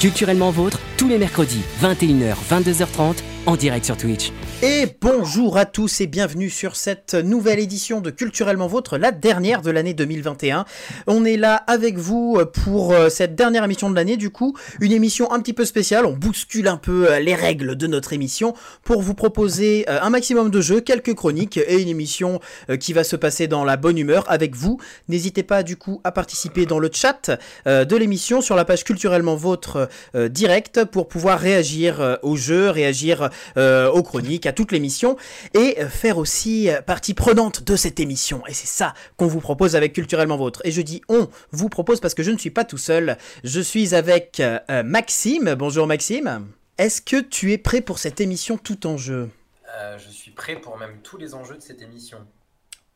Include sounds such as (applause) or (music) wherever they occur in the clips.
Culturellement vôtre, tous les mercredis, 21h, 22h30, en direct sur Twitch. Et bonjour à tous et bienvenue sur cette nouvelle édition de Culturellement Vôtre, la dernière de l'année 2021. On est là avec vous pour euh, cette dernière émission de l'année, du coup, une émission un petit peu spéciale. On bouscule un peu euh, les règles de notre émission pour vous proposer euh, un maximum de jeux, quelques chroniques et une émission qui va se passer dans la bonne humeur avec vous. N'hésitez pas du coup à participer dans le chat de l'émission sur la page Culturellement Vôtre direct pour pouvoir réagir aux jeux, réagir aux chroniques à toute l'émission et faire aussi partie prenante de cette émission. Et c'est ça qu'on vous propose avec Culturellement Vôtre. Et je dis on vous propose parce que je ne suis pas tout seul. Je suis avec euh, Maxime. Bonjour Maxime. Est-ce que tu es prêt pour cette émission tout en jeu? Euh, je suis prêt pour même tous les enjeux de cette émission.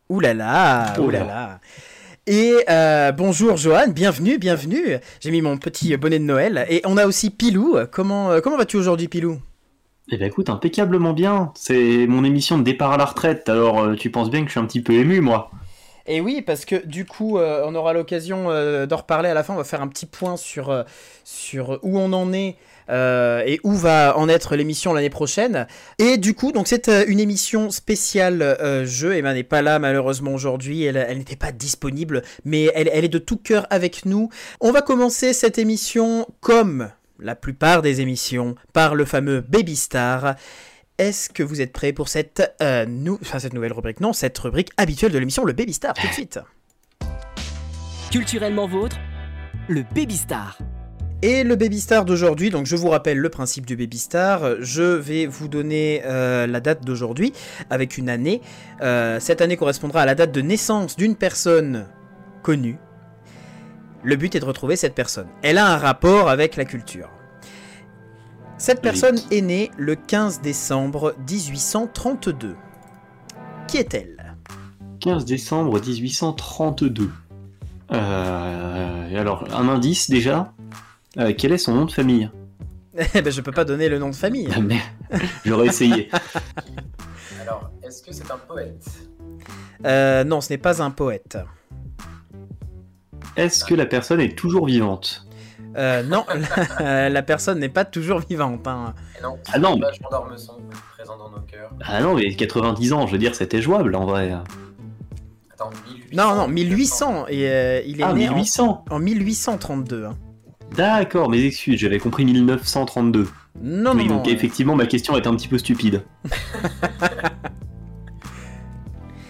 Ouh là là, ouh là là. Et euh, bonjour Johan, bienvenue, bienvenue. J'ai mis mon petit bonnet de Noël. Et on a aussi Pilou. Comment, euh, comment vas-tu aujourd'hui Pilou? Eh ben écoute, impeccablement bien. C'est mon émission de départ à la retraite, alors euh, tu penses bien que je suis un petit peu ému, moi. Et oui, parce que du coup, euh, on aura l'occasion euh, d'en reparler à la fin. On va faire un petit point sur, où on en est et où va en être l'émission l'année prochaine. Et du coup, donc c'est une émission spéciale jeu. Emma n'est pas là malheureusement aujourd'hui. Elle, elle n'était pas disponible, mais elle, elle est de tout cœur avec nous. On va commencer cette émission comme la plupart des émissions par le fameux Baby Star. Est-ce que vous êtes prêts pour cette, euh, nou- enfin, cette nouvelle rubrique? Non, cette rubrique habituelle de l'émission, le Baby Star, tout de suite. (laughs) Culturellement vôtre, le Baby Star. Et le Baby Star d'aujourd'hui, donc je vous rappelle le principe du Baby Star, je vais vous donner euh, la date d'aujourd'hui avec une année. Euh, cette année correspondra à la date de naissance d'une personne connue. Le but est de retrouver cette personne. Elle a un rapport avec la culture. Cette personne est née le 15 décembre 1832. Qui est-elle? 15 décembre 1832. Euh, alors, un indice déjà. Euh, quel est son nom de famille? Eh ben, je peux pas donner le nom de famille. Ah, Mais j'aurais essayé. (laughs) Alors, est-ce que c'est un poète? Euh, non, ce n'est pas un poète. Est-ce que la personne est toujours vivante? Euh, non, (laughs) la, la personne n'est pas toujours vivante. hein. Non, Ah non, dans nos cœurs. Ah non, mais 90 ans, je veux dire, c'était jouable en vrai. Attends, 1800. Non, non, 1800. Et, euh, il est Ah, né en- 1800 En, 1832. hein. D'accord, mes excuses, j'avais compris 1932. Non, oui, non, donc non. effectivement, ma question est un petit peu stupide. (laughs)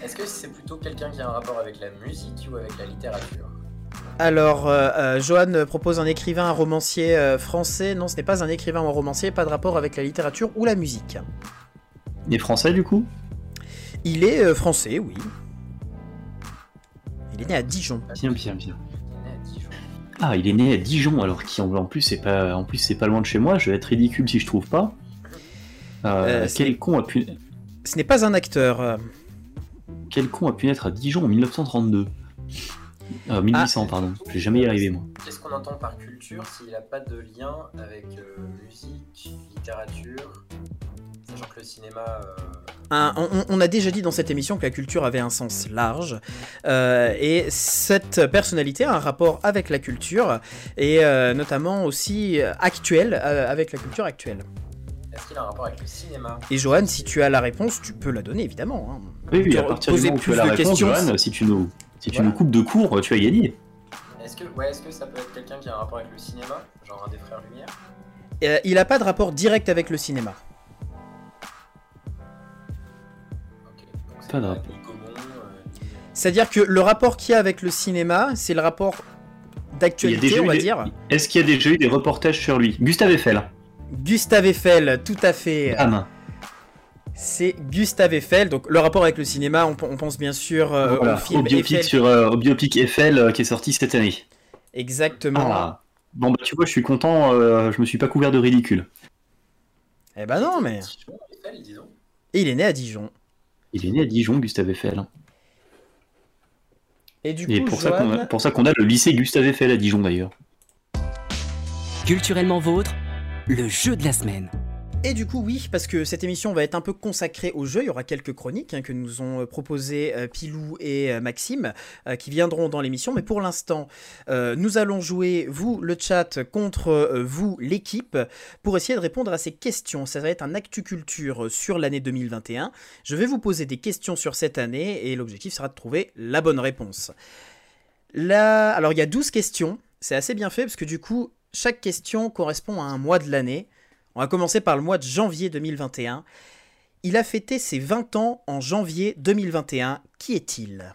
Est-ce que c'est plutôt quelqu'un qui a un rapport avec la musique ou avec la littérature? Alors, euh, euh, Johan propose un écrivain, un romancier euh, français. Non, ce n'est pas un écrivain ou un romancier, pas de rapport avec la littérature ou la musique. Et français, du coup? Il est euh, français, oui. Il est né à Dijon. Bien, bien, bien. Il est. Ah, il est né à Dijon, alors qui en en plus c'est pas, en plus c'est pas loin de chez moi. Je vais être ridicule si je trouve pas. Quel con a pu, Ce n'est pas un acteur. quel con a pu naître à Dijon en 1932 Euh, 1800, pardon. Je vais jamais y arriver moi. Qu'est-ce qu'on entend par culture s'il n'a pas de lien avec euh, musique, littérature Sachant que le cinéma. euh, Un- on, a déjà dit dans cette émission que la culture avait un sens large euh, et cette personnalité a un rapport avec la culture et euh, notamment aussi actuel euh, avec la culture actuelle. Est-ce qu'il a un rapport avec le cinéma? Et Johan, si tu as la réponse, tu peux la donner évidemment. hein. Oui, oui, à partir du moment où tu as plus la de réponse, questions. Johan, si tu nous, si tu Voilà. nous coupes de cours, tu as gagné. Est-ce que, ouais, est-ce que ça peut être quelqu'un qui a un rapport avec le cinéma Genre un des frères Lumière? Euh, il n'a pas de rapport direct avec le cinéma. Ok. Donc c'est Pas de rapport. Gaumont, euh, C'est-à-dire que le rapport qu'il y a avec le cinéma, c'est le rapport Il y a d'actualité, on va des- dire. Est-ce qu'il y a déjà eu des reportages sur lui? Gustave Eiffel. Gustave Eiffel, tout à fait. Bam. C'est Gustave Eiffel. Donc le rapport avec le cinéma, on, on pense bien sûr euh, Voilà, au film au biopic Eiffel. sur euh, au biopic Eiffel euh, qui est sorti cette année. Exactement. Ah. Bon bah tu vois, je suis content. euh, je me suis pas couvert de ridicule. Eh ben non, mais. Et il est né à Dijon. Il est né à Dijon, Gustave Eiffel. Et du Et coup, pour ça qu'on a, Johan, pour ça qu'on a le lycée Gustave Eiffel à Dijon d'ailleurs. Culturellement vôtre, le jeu de la semaine. Et du coup, oui, parce que cette émission va être un peu consacrée au jeu. Il y aura quelques chroniques hein, que nous ont euh, proposées euh, Pilou et euh, Maxime, qui viendront dans l'émission. Mais pour l'instant, nous allons jouer, vous, le chat, contre vous, l'équipe, pour essayer de répondre à ces questions. Ça va être un actu culture sur l'année 2021. Je vais vous poser des questions sur cette année et l'objectif sera de trouver la bonne réponse. Là, alors, il y a 12 questions. C'est assez bien fait parce que du coup, chaque question correspond à un mois de l'année. On va commencer par le mois de janvier 2021. Il a fêté ses 20 ans en janvier 2021. Qui est-il?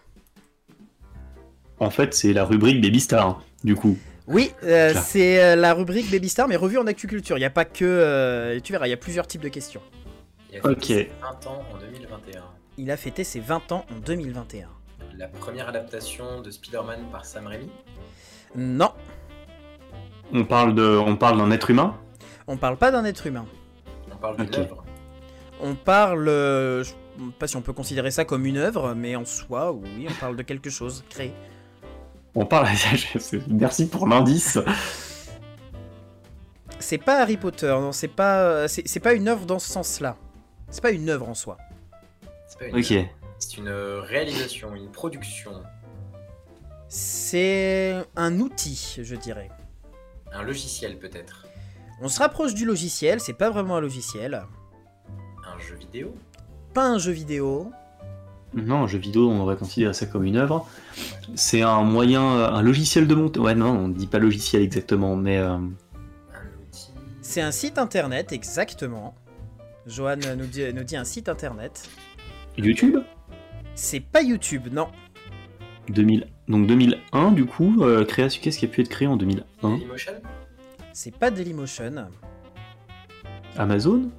En fait, c'est la rubrique Baby Star, du coup. Oui, euh, c'est euh, la rubrique Baby Star, mais revue en agriculture. Il n'y a pas que. euh, tu verras, il y a plusieurs types de questions. Il a Ok. ses 20 ans en 2021. Il a fêté ses 20 ans en 2021. La première adaptation de Spider-Man par Sam Raimi? Non, On parle de, on parle d'un être humain? On parle pas d'un être humain. On parle d'une œuvre. On parle. euh, je sais pas si on peut considérer ça comme une œuvre, mais en soi, oui, on parle de quelque chose créé. On parle. (laughs) Merci pour l'indice. C'est pas Harry Potter, non, c'est pas, euh, c'est pas une œuvre dans ce sens-là. C'est pas une œuvre en soi. C'est pas une Ok. œuvre. C'est une réalisation, une production, C'est un outil, je dirais. un logiciel peut-être, On se rapproche du logiciel, c'est pas vraiment un logiciel. un jeu vidéo. Pas un jeu vidéo. Non, un jeu vidéo, on aurait considéré ça comme une œuvre. C'est un moyen, un logiciel de montage. Ouais, non, on dit pas logiciel exactement, mais euh, Un outil. C'est un site internet, exactement. Johan nous dit, nous dit un site internet. YouTube? C'est pas YouTube, non. 2000, donc 2001 du coup, euh, création, qu'est-ce qui a pu être créé en 2001 Dailymotion? C'est pas Dailymotion. Amazon?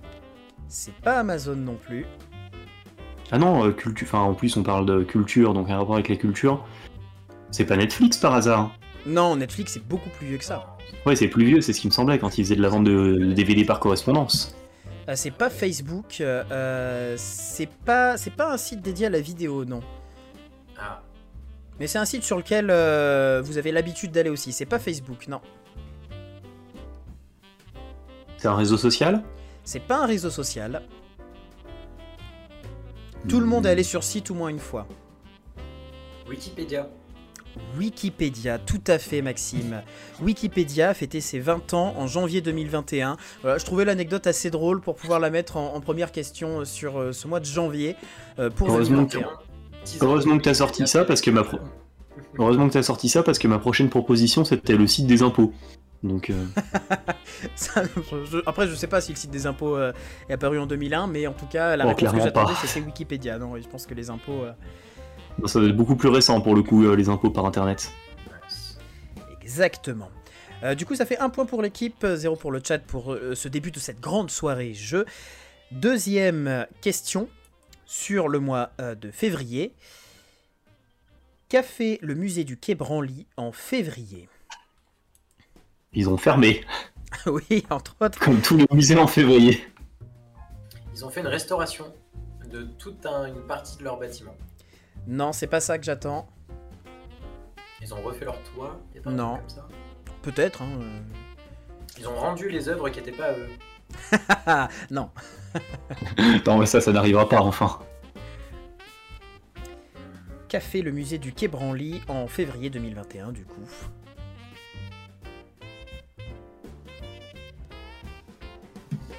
C'est pas Amazon non plus. Ah non, euh, culture. Enfin, en plus, on parle de culture, donc un rapport avec la culture. C'est pas Netflix par hasard? Non, Netflix c'est beaucoup plus vieux que ça. Ouais, c'est plus vieux, c'est ce qui me semblait quand ils faisaient de la vente de, de DVD par correspondance. Ah, c'est pas Facebook. euh, euh, c'est pas, c'est pas un site dédié à la vidéo, non. Ah, Mais c'est un site sur lequel euh, vous avez l'habitude d'aller aussi. C'est pas Facebook, non. C'est un réseau social C'est pas un réseau social. Tout le monde est allé sur site au moins une fois. Wikipédia. Wikipédia, tout à fait Maxime. Wikipédia a fêté ses 20 ans en janvier 2021. Voilà, je trouvais l'anecdote assez drôle pour pouvoir la mettre en, en première question sur euh, ce mois de janvier euh, pour Heureusement 2021. Heureusement que t'as sorti ça, parce que ma pro- (laughs) Heureusement que t'as sorti ça parce que ma prochaine proposition c'était le site des impôts. Donc, euh, (laughs) Ça, je- après, je sais pas si le site des impôts euh, est apparu en 2001, mais en tout cas, la Oh, réponse que j'attendais, c'était Wikipédia. Non, et je pense que les impôts. euh, non, ça doit être beaucoup plus récent pour le coup, les impôts par internet. Exactement. Du coup, ça fait un point pour l'équipe, zéro pour le chat pour ce début de cette grande soirée jeu. Deuxième question sur le mois de février. Qu'a fait le musée du Quai Branly en février? Ils ont fermé, (laughs) Oui, entre autres. comme tous les musées en février. Ils ont fait une restauration de toute un- une partie de leur bâtiment. Non, c'est pas ça que j'attends. Ils ont refait leur toit. y a pas un Non. truc comme ça Peut-être. Hein. euh. Ils ont rendu les œuvres qui n'étaient pas à eux. Ah, (laughs) non. (laughs) Attends, mais ça, ça n'arrivera pas enfin. Qu'a fait le musée du Quai Branly en février 2021, du coup?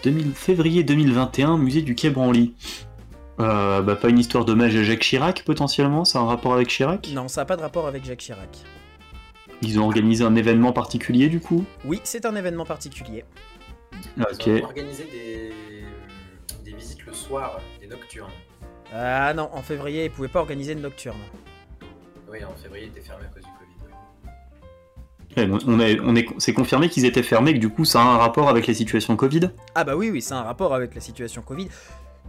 2000 février 2021, musée du Quai Branly. Euh, bah, pas une histoire d'hommage à Jacques Chirac potentiellement, ça a un rapport avec Chirac? Non, ça n'a pas de rapport avec Jacques Chirac. Ils ont organisé un événement particulier du coup? Oui, c'est un événement particulier. Ok. Ils ont organisé des, des visites le soir, des nocturnes. Ah non, en février, ils pouvaient pas organiser de nocturne. Oui, en février, il était fermé à cause du on est, on est, c'est confirmé qu'ils étaient fermés, que du coup ça a un rapport avec la situation Covid? Ah bah oui, oui, c'est un rapport avec la situation Covid.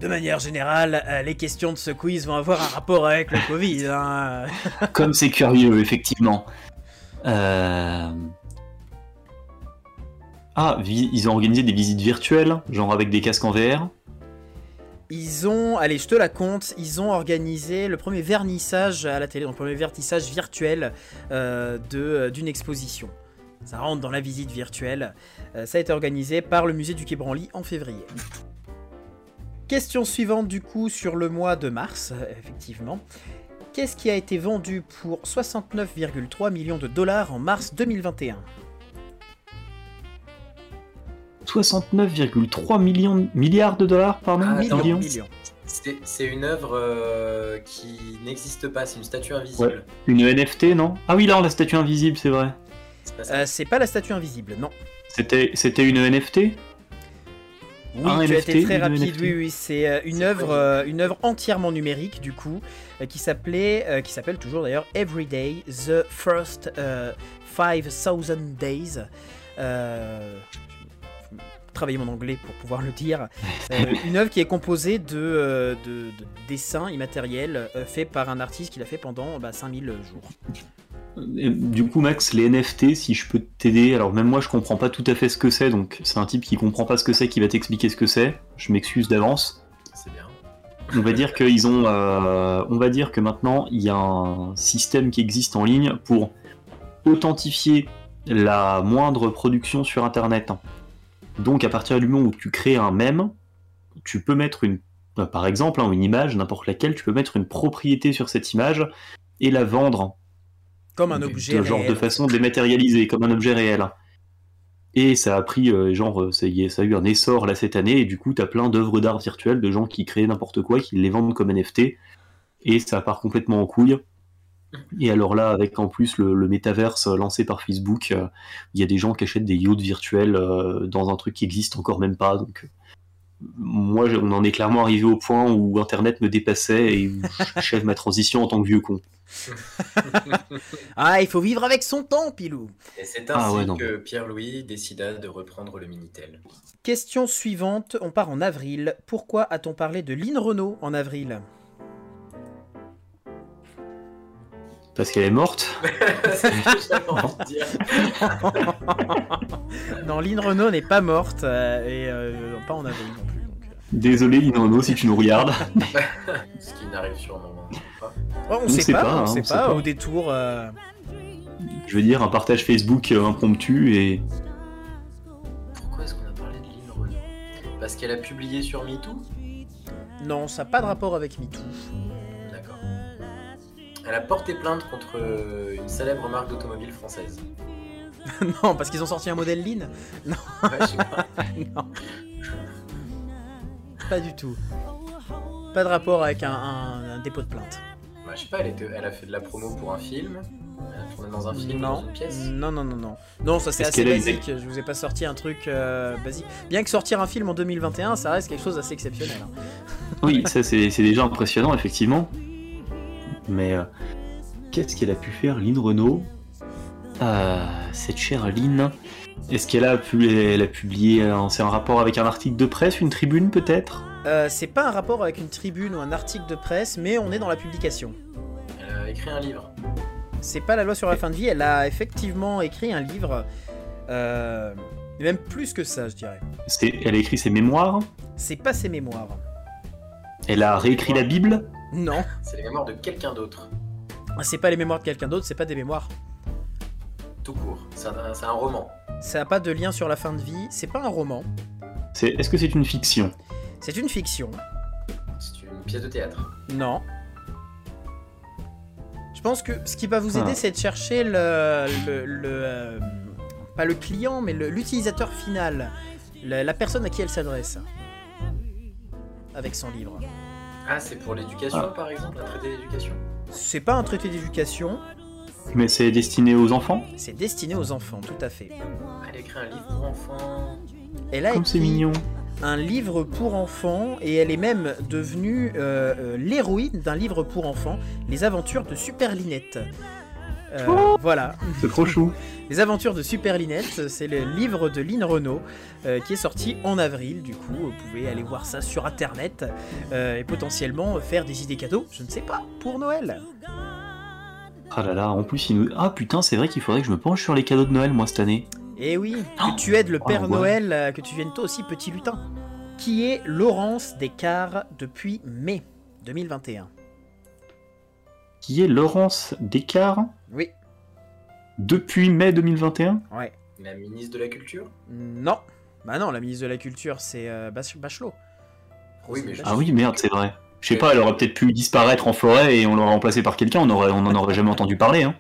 De manière générale, euh, les questions de ce quiz vont avoir un rapport avec le Covid. (laughs) hein. Comme c'est curieux, effectivement. Euh... Ah, ils ont organisé des visites virtuelles, genre avec des casques en VR. Ils ont, allez, je te la compte, ils ont organisé le premier vernissage à la télé, donc le premier vernissage virtuel euh, de- d'une exposition. Ça rentre dans la visite virtuelle. Euh, ça a été organisé par le musée du Quai Branly en février. Question suivante du coup sur le mois de mars, euh, effectivement. Qu'est-ce qui a été vendu pour 69,3 millions de dollars en mars 2021 69,3 millions milliards de dollars, pardon Ah, Millions. C'est une œuvre euh, qui n'existe pas, c'est une statue invisible. Une NFT, non? Ah oui, là, la statue invisible, c'est vrai. C'est pas Euh, C'est pas la statue invisible, non. C'était, c'était une NFT Oui, Un tu as été très rapide. NFT. Oui, oui, c'est euh, une œuvre, quoi, euh, une œuvre entièrement numérique du coup, euh, qui s'appelait, euh, qui s'appelle toujours d'ailleurs Everyday the First euh, 5000 Days. Travailler mon anglais pour pouvoir le dire. (laughs) Euh, une œuvre qui est composée de, euh, de, de dessins immatériels euh, faits par un artiste qui l'a fait pendant bah, 5000 jours. Et Du coup, Max, les NFT, si je peux t'aider, alors même moi je comprends pas tout à fait ce que c'est, donc c'est un type qui comprend pas ce que c'est qui va t'expliquer ce que c'est. Je m'excuse d'avance. C'est bien. On va dire qu'ils ont, euh, on va dire que maintenant il y a un système qui existe en ligne pour authentifier la moindre production sur Internet. Donc à partir du moment où tu crées un mème, tu peux mettre une, euh, par exemple, hein, une image, n'importe laquelle, tu peux mettre une propriété sur cette image et la vendre Comme un objet. de genre de façon dématérialisée, comme un objet réel. Et ça a pris, euh, genre, euh, ça, y est, ça a eu un essor là cette année, et du coup, t'as plein d'œuvres d'art virtuelles de gens qui créent n'importe quoi, qui les vendent comme NFT, et ça part complètement en couille. Et alors là, avec en plus le, le métaverse euh, lancé par Facebook, euh, il y a des gens qui achètent des yachts virtuels euh, dans un truc qui existe encore même pas. Donc, moi, je- on en est clairement arrivé au point où Internet me dépassait et où j'achève (laughs) ma transition en tant que vieux con. Ah, il faut vivre avec son temps, Pilou. Et c'est Ah ainsi ouais, que Pierre-Louis décida de reprendre le Minitel. Question suivante, on part en avril. Pourquoi a-t-on parlé de Lynn Renault en avril? Parce qu'elle est morte. (laughs) C'est ce que j'avais envie de dire. Non, Lynn Renault n'est pas morte, euh, et euh, pas en avril non plus. donc, euh. Désolé, Lino Renault, si tu nous regardes. (laughs) Ce qui n'arrive sûrement pas. Oh, on, On sait sait pas, pas, on hein, sait on sait pas, pas. au détour. euh, Je veux dire, un partage Facebook euh, impromptu et. Pourquoi est-ce qu'on a parlé de Lynn Renault? Parce qu'elle a publié sur MeToo? Non, ça n'a pas de rapport avec MeToo. Elle a porté plainte contre euh, une célèbre marque d'automobile française. (laughs) non, parce qu'ils ont sorti un modèle (laughs) Ouais, je sais pas. (laughs) Non. Pas du tout. Pas de rapport avec un, un- un dépôt de plainte. Bah, je sais pas, elle, était- elle a fait de la promo pour un film. Elle a tourné dans un film, Non. dans une pièce. Non, non, non, non. Non, ça c'est assez une- basique. Je vous ai pas sorti un truc euh, basique. Bien que sortir un film en 2021, ça reste quelque chose d'assez exceptionnel. hein. Oui, ça c'est déjà impressionnant, effectivement. Mais euh, qu'est-ce qu'elle a pu faire, Lynn Renault? Euh, Cette chère Lynn. Est-ce qu'elle a, pu, elle a publié. C'est un rapport avec un article de presse, une tribune peut-être? Euh, c'est pas un rapport avec une tribune ou un article de presse, mais on est dans la publication. Elle a écrit un livre. C'est pas la loi sur la fin de vie, elle a effectivement écrit un livre. Euh, et même plus que ça, je dirais. C'est- Elle a écrit ses mémoires? C'est pas ses mémoires. Elle a réécrit la Bible? Non, (laughs) C'est les mémoires de quelqu'un d'autre. c'est pas les mémoires de quelqu'un d'autre, c'est pas des mémoires. Tout court. C'est un, c'est un roman. Ça a pas de lien sur la fin de vie, c'est pas un roman, C'est- Est-ce que c'est une fiction? C'est une fiction. C'est une pièce de théâtre. Non. Je pense que ce qui va vous aider, Ah. c'est de chercher le. le, le, euh, pas le client, mais le- l'utilisateur final. La, la personne à qui elle s'adresse. Avec son livre. Ah, c'est pour l'éducation, Ah. par exemple, un traité d'éducation? C'est pas un traité d'éducation, Mais c'est destiné aux enfants? C'est destiné aux enfants, tout à fait. Elle a écrit un livre pour enfants. Elle a Comme c'est écrit mignon. un livre pour enfants et elle est même devenue euh, euh, l'héroïne d'un livre pour enfants, Les aventures de Super Linette. Euh, voilà. C'est trop chou. Les aventures de Super Linette, c'est le livre de Lynn Renault euh, qui est sorti en avril. Du coup, vous pouvez aller voir ça sur internet euh, et potentiellement faire des idées cadeaux, je ne sais pas, pour Noël. Ah là là, en plus, il nous... Ah putain, c'est vrai qu'il faudrait que je me penche sur les cadeaux de Noël, moi, cette année. Et oui, Oh, que tu aides le oh, Père ouais. Noël, que tu viennes toi aussi petit lutin. Qui est Laurence Descartes depuis mai 2021. Qui est Laurence Descartes Oui, Depuis mai 2021 Ouais. La ministre de la Culture? Non. Bah non, la ministre de la Culture, c'est euh, Bach- Bachelot. Oui, mais Ah oui, merde, c'est vrai. Je sais pas, elle aurait peut-être pu disparaître en forêt et on l'aurait remplacée par quelqu'un, on aurait, on en aurait jamais entendu parler. Hein.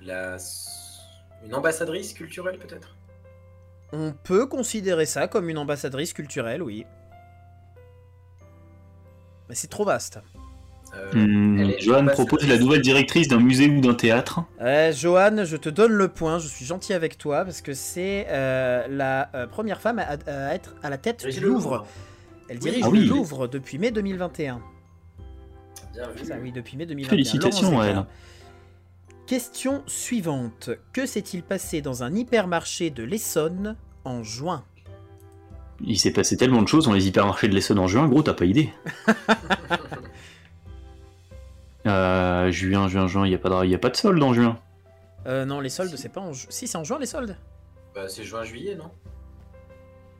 la... Une ambassadrice culturelle peut-être? On peut considérer ça comme une ambassadrice culturelle, oui. Mais c'est trop vaste. Est Johan propose la nouvelle directrice d'un musée ou d'un théâtre. Euh, Johan, je te donne le point, je suis gentil avec toi, parce que c'est euh, la euh, première femme à, à être à la tête du Louvre. Elle dirige Ah oui. le Louvre depuis mai 2021. Bien vu. Ça, oui, depuis mai 2021. Félicitations Laurent à elle. Question suivante. Que s'est-il passé dans un hypermarché de l'Essonne en juin? Il s'est passé tellement de choses dans les hypermarchés de l'Essonne en juin, gros, t'as pas idée. (laughs) Euh, juin, juin, juin, il n'y a, pas de- y a pas de solde en juin. euh, Non, les soldes, c'est pas en juin. Si, c'est en juin les soldes Bah, c'est juin-juillet, non?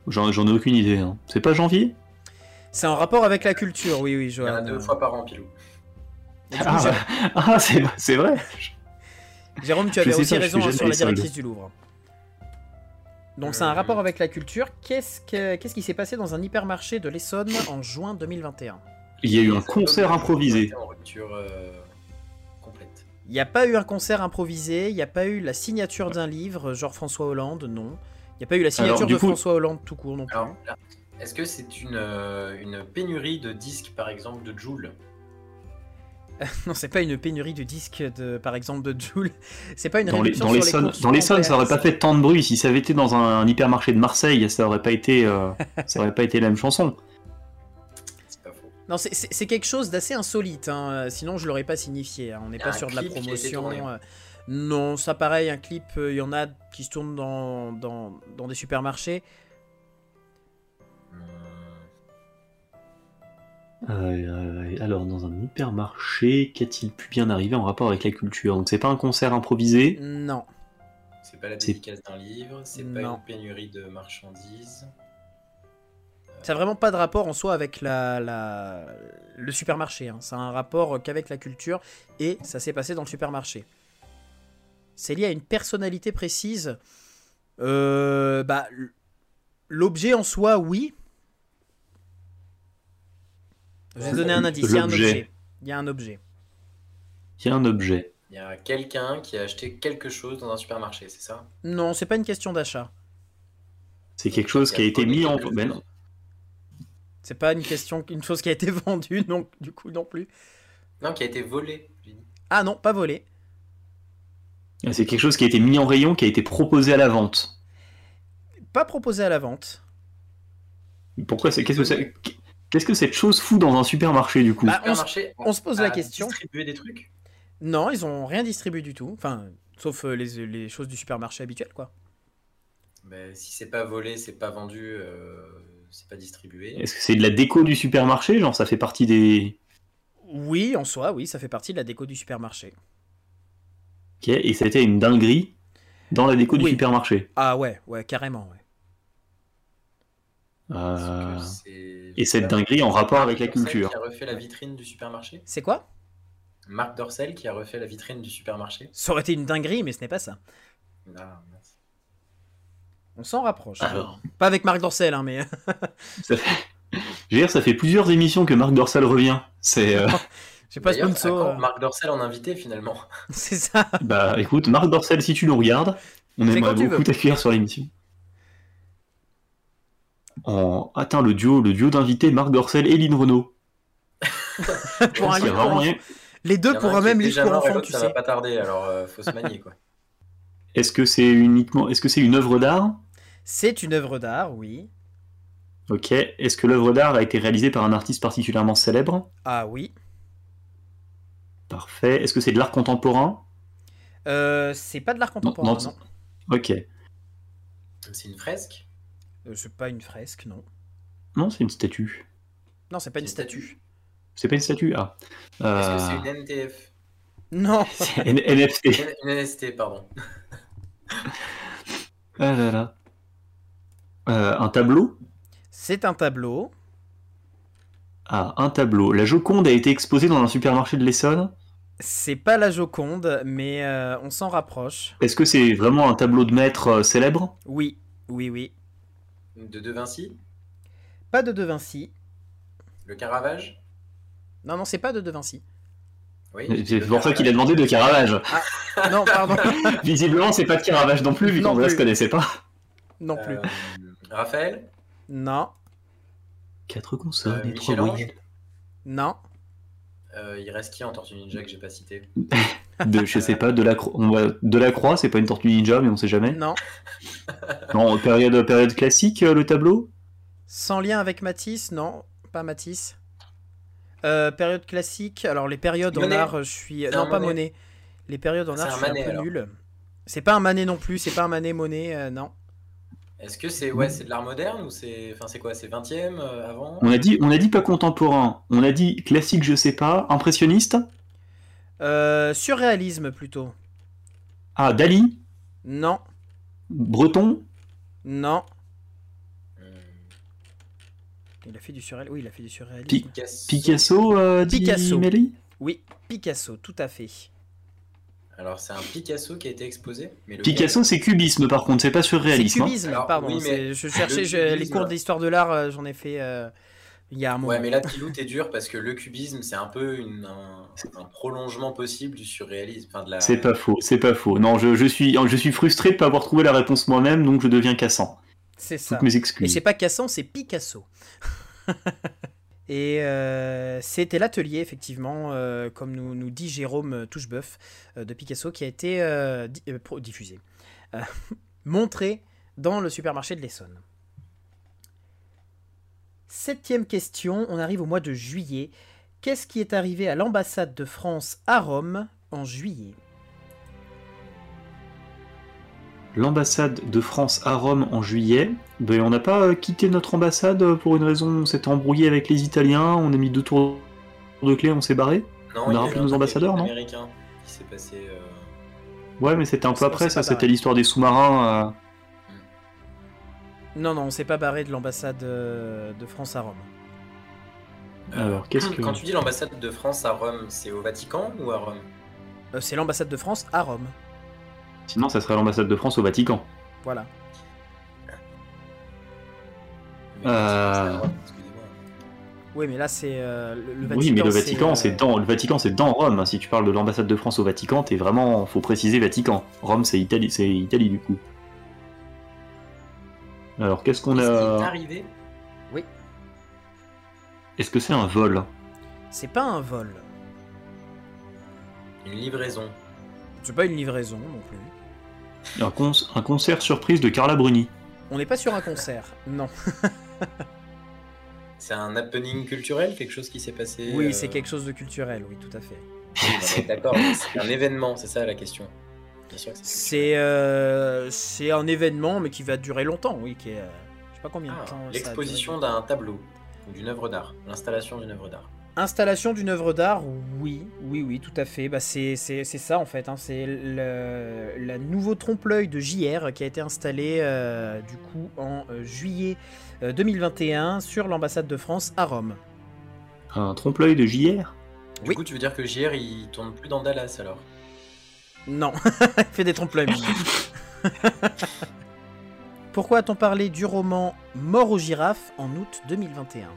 J'en j'en ai aucune idée. hein. C'est pas janvier? C'est en rapport avec la culture, oui, oui, Il y en a deux fois par an, Pilou. Ah, (laughs) ah, c'est c'est vrai Jérôme, tu avais aussi raison hein, sur la soldes. directrice du Louvre. Donc c'est un Euh. rapport avec la culture. Qu'est-ce que- qu'est-ce qui s'est passé dans un hypermarché de l'Essonne en juin 2021 Il y a eu un concert improvisé. En rupture euh, complète. Il n'y a pas eu un concert improvisé, il n'y a pas eu la signature d'un livre, genre François Hollande, non. Il n'y a pas eu la signature Alors, de coup- François Hollande tout court non plus. Est-ce que c'est une, euh, une pénurie de disques, par exemple, de Joule? (laughs) Non, c'est pas une pénurie de disques, de, par exemple, de Joule. (laughs) C'est pas une Dans les, réduction dans les sur dans les Sons, ça aurait pas fait tant de bruit. Si ça avait été dans un, un hypermarché de Marseille, ça aurait pas été, euh, (laughs) ça aurait pas été la même chanson. Non, c'est- quelque chose d'assez insolite, hein, euh, sinon je l'aurais pas signifié. hein, On n'est pas un sur de la promotion. euh, Non, ça pareil, un clip, euh, il y en a qui se tournent dans, dans, dans des supermarchés. Euh, alors, dans un hypermarché, qu'a-t-il pu bien arriver en rapport avec la culture? Donc, c'est pas un concert improvisé? Non. C'est pas la dédicace d'un livre, c'est pas une pénurie de marchandises. Ça n'a vraiment pas de rapport en soi avec la, la- le supermarché. hein. Ça a un rapport qu'avec la culture et ça s'est passé dans le supermarché. C'est lié à une personnalité précise. Euh, bah, l'objet en soi, oui. Je vais donner un indice. Il y a un objet. Il y a un objet. Il y a un objet. Il y a quelqu'un qui a acheté quelque chose dans un supermarché, c'est ça? Non, c'est pas une question d'achat. C'est quelque chose qui a été mis en. Ben non. C'est pas une question, une chose qui a été (laughs) vendue, donc du coup non plus. Non, qui a été volé. j'ai dit. Ah non, pas volé. C'est quelque chose qui a été mis en rayon, qui a été proposé à la vente. Pas proposé à la vente. Pourquoi c'est Qu'est-ce que c'est Qu'est-ce que cette chose fout dans un supermarché du coup? Bah, on s- Supermarché on se pose la question. distribué des trucs? Non, ils ont rien distribué du tout. Enfin, sauf euh, les, les choses du supermarché habituel, quoi. Mais si c'est pas volé, c'est pas vendu, euh, c'est pas distribué. Est-ce que c'est de la déco du supermarché Genre, ça fait partie des. Oui, en soi, oui, ça fait partie de la déco du supermarché. Ok, et ça a été une dinguerie dans la déco du supermarché. Ah ouais, ouais, carrément, ouais. Euh, Et cette dinguerie en rapport avec la Dorcel culture. Qui a refait la vitrine du supermarché C'est quoi? Marc Dorcel qui a refait la vitrine du supermarché Ça aurait été une dinguerie, mais ce n'est pas ça. Ah. On s'en rapproche. Alors, Pas avec Marc Dorcel, hein, mais (laughs) ça fait... Je veux dire, ça fait plusieurs émissions que Marc Dorsal revient. C'est. euh, (laughs) j'ai pas sponsor. euh, Marc Dorcel en invité finalement? (laughs) C'est ça. Bah écoute, Marc Dorsal, si tu nous regardes, on aimerait beaucoup t'accueillir sur l'émission. En... Attends, le duo, le duo d'invités Marc Dorcel et Lynn Renault. Pour un livre pour. Les deux pour un même livre pour enfants, tu ça sais. va pas tarder, alors euh, faut se manier quoi. Est-ce que c'est uniquement, est-ce que c'est une œuvre d'art? C'est une œuvre d'art, oui. Ok. Est-ce que l'œuvre d'art a été réalisée par un artiste particulièrement célèbre? Ah oui. Parfait. Est-ce que c'est de l'art contemporain? Euh, c'est pas de l'art contemporain, non, non. Ok. C'est une fresque? Euh, c'est pas une fresque, non. Non, c'est une statue. Non, c'est pas une statue. C'est pas une statue Ah. Est-ce Euh, que c'est une NTF Non. (laughs) N- NFT. NST, pardon. (laughs) Ah là là. Euh, un tableau? C'est un tableau. Ah, un tableau. La Joconde a été exposée dans un supermarché de l'Essonne? C'est pas la Joconde, mais euh, on s'en rapproche. Est-ce que c'est vraiment un tableau de maître euh, célèbre? Oui, oui, oui. De De Vinci? Pas de De Vinci. Le Caravage? Non, non, c'est pas de De Vinci. Oui. C'est pour ça qu'il a demandé de Caravage. (laughs) Non, pardon. (laughs) Visiblement, c'est pas de Caravage non plus, vu qu'Andreas plus. connaissait pas. non plus. Euh, Raphaël Non, Quatre consonnes Euh, et trois voyelles. non. Euh, Il reste qui en Tortue Ninja que j'ai pas cité (laughs) De, je sais pas, de la, cro- on va- de la croix, c'est pas une tortue ninja, mais on sait jamais. Non. Non, période, période classique, euh, le tableau? Sans lien avec Matisse? Non, pas Matisse. Euh, période classique. Alors, les périodes en art, je suis. Non, pas Monet. Monet. Les périodes en C'est art, un je suis Manet, un peu alors. nul. C'est pas un Manet non plus, c'est pas un Manet Monet, euh, non. Est-ce que c'est ouais, c'est de l'art moderne ou c'est enfin c'est quoi C'est 20e euh, avant? On a, dit, on a dit pas contemporain, on a dit classique, je sais pas, impressionniste? Euh, surréalisme plutôt. Ah, Dali? Non, Breton? Non. Hmm, Il a fait du surréalisme. Oui, il a fait du surréalisme. Pi- Picasso. Picasso, euh, dit Picasso. Oui, Picasso, tout à fait. Alors c'est un Picasso qui a été exposé mais Picasso, c'est cubisme par contre, c'est pas C'est surréalisme. hein. cubisme, Alors, pardon. oui, mais c'est- je cherchais le je- les cours d'histoire de l'art, euh, j'en ai fait euh, il y a un moment. Ouais, mais là, Pilou, t'es dur parce que le cubisme, c'est un peu une- un, un prolongement possible du surréalisme. Enfin, de la... C'est pas faux, c'est pas faux. Non, je, je suis, je suis frustré de pas avoir trouvé la réponse moi-même, donc je deviens cassant. C'est ça. Toutes mes Et excuses. c'est pas Cassan, c'est Picasso. (laughs) Et euh, c'était l'atelier, effectivement, euh, comme nous, dit Jérôme Toucheboeuf, euh, de Picasso, qui a été euh, diffusé, (laughs) montré dans le supermarché de l'Essonne. Septième question, on arrive au mois de juillet. Qu'est-ce qui est arrivé à l'ambassade de France à Rome en juillet? L'ambassade de France à Rome en juillet, ben, on n'a pas euh, quitté notre ambassade euh, pour une raison, on s'était embrouillé avec les Italiens, on a mis deux tours de clé, on s'est barré. Non, On a rappelé nos ambassadeurs, non américain qui s'est passé. euh, Ouais, mais c'était un peu après, ça, c'était l'histoire des sous-marins. euh, Non, non, on s'est pas barré de l'ambassade de France à Rome. Alors, qu'est-ce que. Quand tu dis l'ambassade de France à Rome, c'est au Vatican ou à Rome? Euh, c'est l'ambassade de France à Rome. Sinon, ça serait l'ambassade de France au Vatican. Voilà. Euh. Oui, mais là, c'est euh, le, le Vatican. oui, mais le Vatican, euh, c'est dans, le Vatican, c'est dans Rome. Si tu parles de l'ambassade de France au Vatican, t'es vraiment, faut préciser Vatican. Rome, c'est Italie, c'est Italie du coup. Alors, qu'est-ce qu'on est a arrivé? Est-ce que c'est un vol? C'est pas un vol. Une livraison. C'est pas une livraison non plus. Un, con- un concert surprise de Carla Bruni. On n'est pas sur un concert. Non. (laughs) C'est un happening culturel, quelque chose qui s'est passé. Oui, euh, c'est quelque chose de culturel, oui, tout à fait. oui, (laughs) non, mais D'accord, c'est un événement, c'est ça la question. Bien sûr que c'est C'est euh, c'est un événement, mais qui va durer longtemps, oui. Qui est, euh, je sais pas combien de Ah, L'exposition d'un tableau ou d'une œuvre d'art, l'installation d'une œuvre d'art. Installation d'une œuvre d'art, oui, oui, oui, tout à fait. Bah, c'est c'est- c'est ça en fait. hein. C'est le, le nouveau trompe-l'œil de JR qui a été installé euh, du coup en euh, juillet euh, 2021 sur l'ambassade de France à Rome. Un trompe-l'œil de JR Du Oui. coup, tu veux dire que JR il tourne plus dans Dallas alors? Non, (laughs) il fait des trompe-l'œil. (laughs) Pourquoi a-t-on parlé du roman Mort aux girafes en août 2021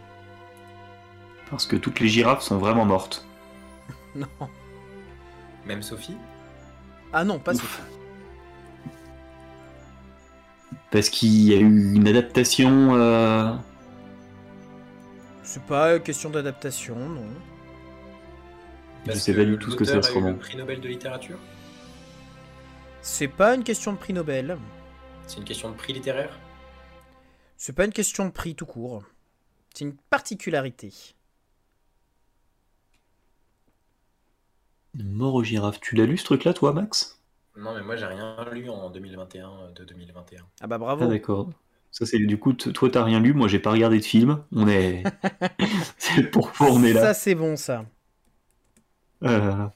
Parce que toutes les girafes sont vraiment mortes. (laughs) Non. Même Sophie? Ah non, pas Ouf. ça. Parce qu'il y a eu une adaptation. euh, C'est pas question d'adaptation, non. Je Parce sais que pas du tout ce que c'est ce roman. Prix Nobel de littérature? C'est pas une question de prix Nobel. C'est une question de prix littéraire? C'est pas une question de prix tout court. C'est une particularité. Mort aux girafes. Tu l'as lu ce truc-là, toi, Max? Non, mais moi j'ai rien lu en 2021 euh, de 2021. Ah bah Ah, bravo. d'accord. Ça, c'est du coup, toi, t'as rien lu, moi, j'ai pas regardé de film. On est. (laughs) (laughs) c'est pourquoi on est là. Ça c'est bon ça. Euh...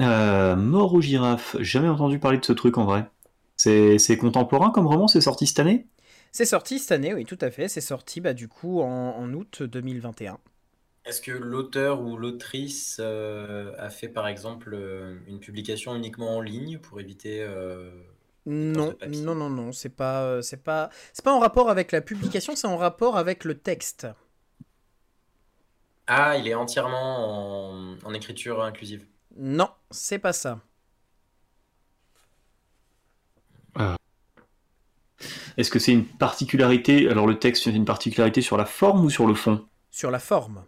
euh, Mort aux girafes. Jamais entendu parler de ce truc en vrai. C'est c'est contemporain comme roman, c'est sorti cette année? C'est sorti cette année, oui, tout à fait. C'est sorti bah, du coup en, en août 2021. Est-ce que l'auteur ou l'autrice euh, a fait par exemple euh, une publication uniquement en ligne pour éviter euh, Non, non, non, non, c'est pas, euh, c'est pas, c'est pas en rapport avec la publication, c'est en rapport avec le texte. Ah, il est entièrement en, en écriture inclusive. Non, c'est pas ça. Est-ce que c'est une particularité Alors le texte, c'est une particularité sur la forme ou sur le fond? Sur la forme.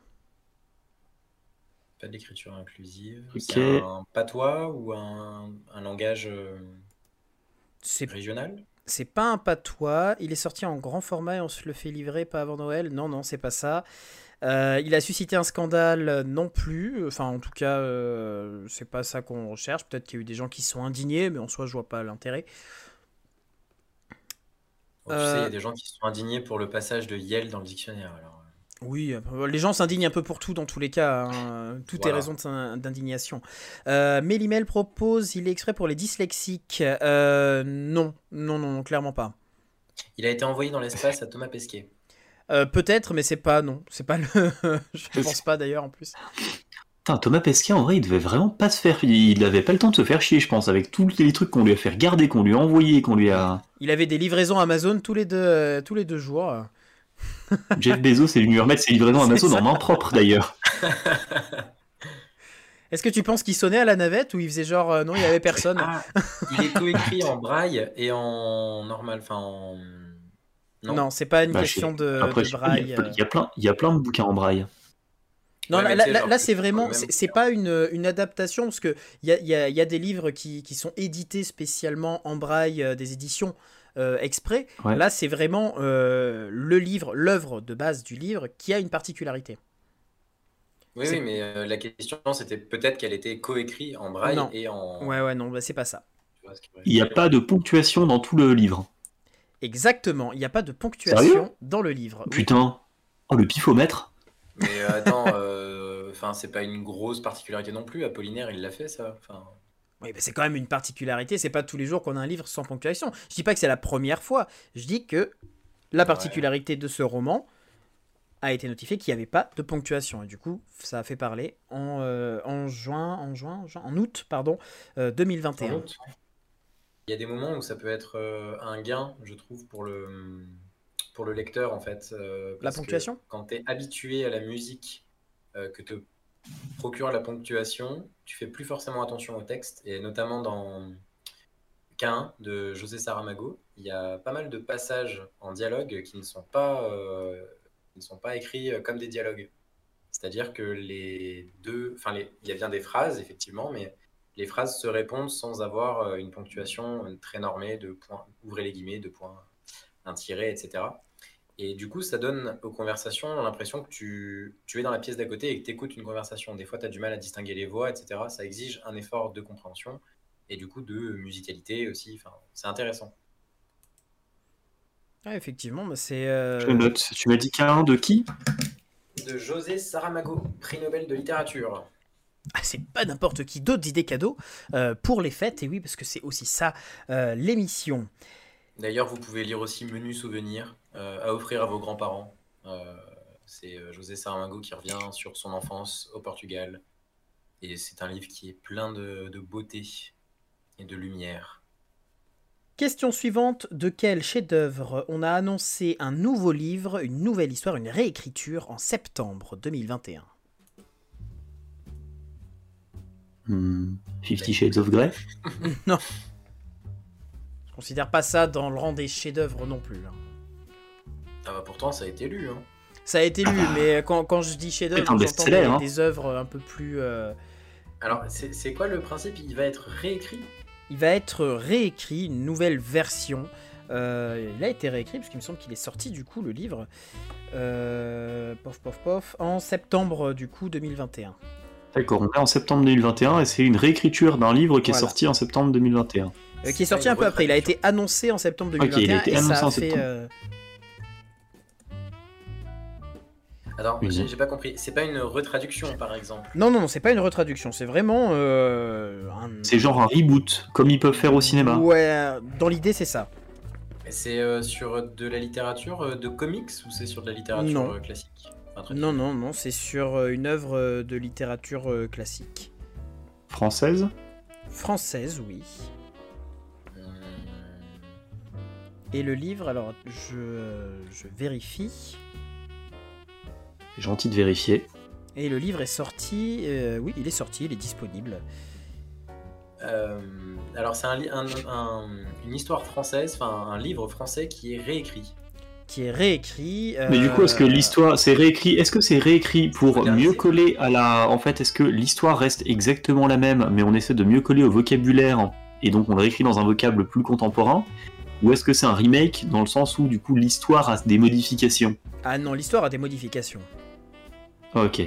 Pas d'écriture inclusive. C'est un patois ou un, un langage euh, régional? C'est pas un patois, il est sorti en grand format et on se le fait livrer pas avant Noël. Non, non, c'est pas ça. Euh, il a suscité un scandale euh, non plus. Enfin, en tout cas, euh, c'est pas ça qu'on recherche. Peut-être qu'il y a eu des gens qui se sont indignés, mais en soi, je vois pas l'intérêt. Tu sais, il y a des gens qui se sont indignés pour le passage de Yale dans le dictionnaire. Alors, Oui, euh, les gens s'indignent un peu pour tout dans tous les cas. hein. Tout est raison d'indignation. Euh, Mélimel propose, il est extrait pour les dyslexiques. Euh, non, non, non, clairement pas. il a été envoyé dans l'espace à Thomas Pesquet. (laughs) Euh, Peut-être, mais c'est pas, non, c'est pas le. (laughs) Je pense pas d'ailleurs en plus. Putain, Thomas Pesquet, en vrai, il devait vraiment pas se faire. Il avait pas le temps de se faire chier, je pense, avec tous les trucs qu'on lui a fait regarder, qu'on lui a envoyé, qu'on lui a. Il avait des livraisons Amazon tous les deux, tous les deux jours. (laughs) Jeff Bezos est venu remettre ses livraisons C'est Amazon en main propre d'ailleurs. (laughs) Est-ce que tu penses qu'il sonnait à la navette ou il faisait genre euh, non, il y avait personne Ah, il est coécrit en braille et en normal, enfin en... Non, Non, c'est pas une Bah, question de, Après, braille. il y, a, euh. il y a plein, il y a plein de bouquins en braille. Non, Ouais, là, c'est vraiment, c'est pas une, une adaptation parce que il y a, y a- il y a des livres qui, qui sont édités spécialement en braille, euh, des éditions euh, exprès. Ouais. Là, c'est vraiment euh, le livre, l'œuvre de base du livre qui a une particularité. Oui, mais euh, la question c'était peut-être qu'elle était coécrite en braille Non. et en. Ouais, ouais, non, bah, c'est pas ça. Il n'y a pas de ponctuation dans tout le livre. Exactement, il n'y a pas de ponctuation Sérieux? dans le livre. Putain. Oh, le pifomètre Mais euh, attends, euh, enfin c'est pas une grosse particularité non plus. Apollinaire, il l'a fait ça. Enfin, Oui, mais c'est quand même une particularité. C'est pas tous les jours qu'on a un livre sans ponctuation. Je dis pas que c'est la première fois. Je dis que la particularité de ce roman a été notifiée qu'il n'y avait pas de ponctuation. Et du coup, ça a fait parler en, euh, en juin, en juin, en juin- en août, pardon, euh, 2021. sans doute. Il y a des moments où ça peut être euh, un gain, je trouve, pour le, pour le lecteur, en fait. euh, La ponctuation? Quand tu es habitué à la musique que te procure la ponctuation, tu fais plus forcément attention au texte. Et notamment dans K1 de José Saramago, il y a pas mal de passages en dialogue qui ne sont pas, euh, ne sont pas écrits euh, comme des dialogues. C'est-à-dire que les deux, enfin, il y a bien des phrases, effectivement, mais les phrases se répondent sans avoir euh, une ponctuation très normée de points, ouvrez les guillemets, de points, un tiret, etc. Et du coup, ça donne aux conversations l'impression que tu, tu es dans la pièce d'à côté et que tu écoutes une conversation. Des fois, tu as du mal à distinguer les voix, etc. Ça exige un effort de compréhension et du coup de musicalité aussi. Enfin, c'est intéressant. Ouais, effectivement, bah, c'est. euh, Je note. Tu m'as dit qu'un de qui? De José Saramago, prix Nobel de littérature. Ah, c'est pas n'importe qui d'autres idées cadeaux euh, pour les fêtes. Et oui, parce que c'est aussi ça euh, l'émission. D'ailleurs, vous pouvez lire aussi Menu Souvenir euh, à offrir à vos grands-parents. Euh, c'est euh, José Saramago qui revient sur son enfance au Portugal. Et c'est un livre qui est plein de, de beauté et de lumière. Question suivante, de quel chef-d'œuvre on a annoncé un nouveau livre, une nouvelle histoire, une réécriture en septembre 2021 Hmm, Fifty Shades of Grey? (laughs) Non. Je considère pas ça dans le rang des chefs-d'œuvre non plus. hein. Ah bah pourtant, ça a été lu. Hein. Ça a été lu, mais quand, quand je dis chef-d'œuvre, j'entends des, hein. des œuvres un peu plus. euh, Alors, c'est c'est quoi le principe? Il va être réécrit? Il va être réécrit, une nouvelle version. Euh, il a été réécrit, parce qu'il me semble qu'il est sorti du coup le livre. Euh, pof, pof, pof, en septembre du coup 2021. D'accord, on est en septembre 2021 et c'est une réécriture d'un livre qui est sorti en septembre 2021. Euh, qui est C'est sorti pas un une peu après. Il a retraduction. été annoncé en septembre Ok, il a 2021 été et ça annoncé a en fait. septembre. euh, Attends, j'ai pas compris. C'est pas une retraduction, par exemple Non, non, non, c'est pas une retraduction. C'est vraiment euh, un. C'est genre un reboot, comme ils peuvent faire au cinéma. Ouais, dans l'idée, c'est ça. C'est euh, sur de la littérature euh, de comics ou c'est sur de la littérature Non. euh, classique? Enfin, Non, non, non, c'est sur euh, une œuvre euh, de littérature euh, classique. Française? Française, oui. Et le livre, alors, je, je vérifie. C'est gentil de vérifier. Et le livre est sorti, euh, oui, il est sorti, il est disponible. euh, alors, c'est un, li- un- un- une histoire française, enfin un livre français qui est réécrit. Qui est réécrit. Mais du coup, est-ce que euh, l'histoire, c'est réécrit Est-ce que c'est réécrit pour mieux coller à la. En fait, est-ce que l'histoire reste exactement la même, mais on essaie de mieux coller au vocabulaire et donc on le réécrit dans un vocable plus contemporain? Ou est-ce que c'est un remake dans le sens où du coup l'histoire a des modifications Ah non, l'histoire a des modifications. Ok.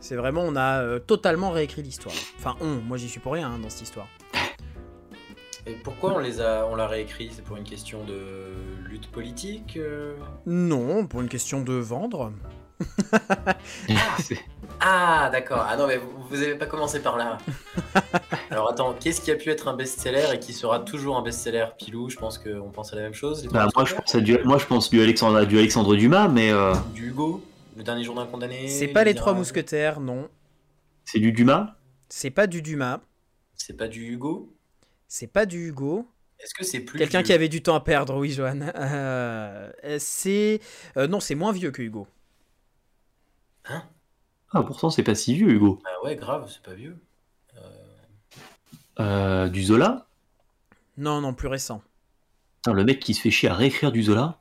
C'est vraiment, on a euh, totalement réécrit l'histoire. Enfin, on, moi j'y suis pour rien hein, dans cette histoire. (laughs) Et pourquoi on les a, on l'a réécrit? C'est pour une question de lutte politique euh? Non, pour une question de vendre. (laughs) C'est- Ah, d'accord. Ah non, mais vous, vous avez pas commencé par là. (laughs) Alors attends, qu'est-ce qui a pu être un best-seller et qui sera toujours un best-seller? Pilou, je pense qu'on pense à la même chose. Bah, moi, je pense à du, moi, je pense du Alexandre, à du Alexandre Dumas, mais euh, Du Hugo, le dernier jour d'un condamné. C'est pas les trois mousquetaires, non. c'est du Dumas? C'est pas du Dumas. C'est pas du Hugo? C'est pas du Hugo. Est-ce que c'est plus Quelqu'un qui avait du temps à perdre, oui, Johan. Euh, c'est. euh, non, c'est moins vieux que Hugo. Ah, pourtant, c'est pas si vieux, Hugo. Ah ouais, grave, c'est pas vieux. Euh, du Zola Non, non, plus récent. Putain, Le mec qui se fait chier à réécrire du Zola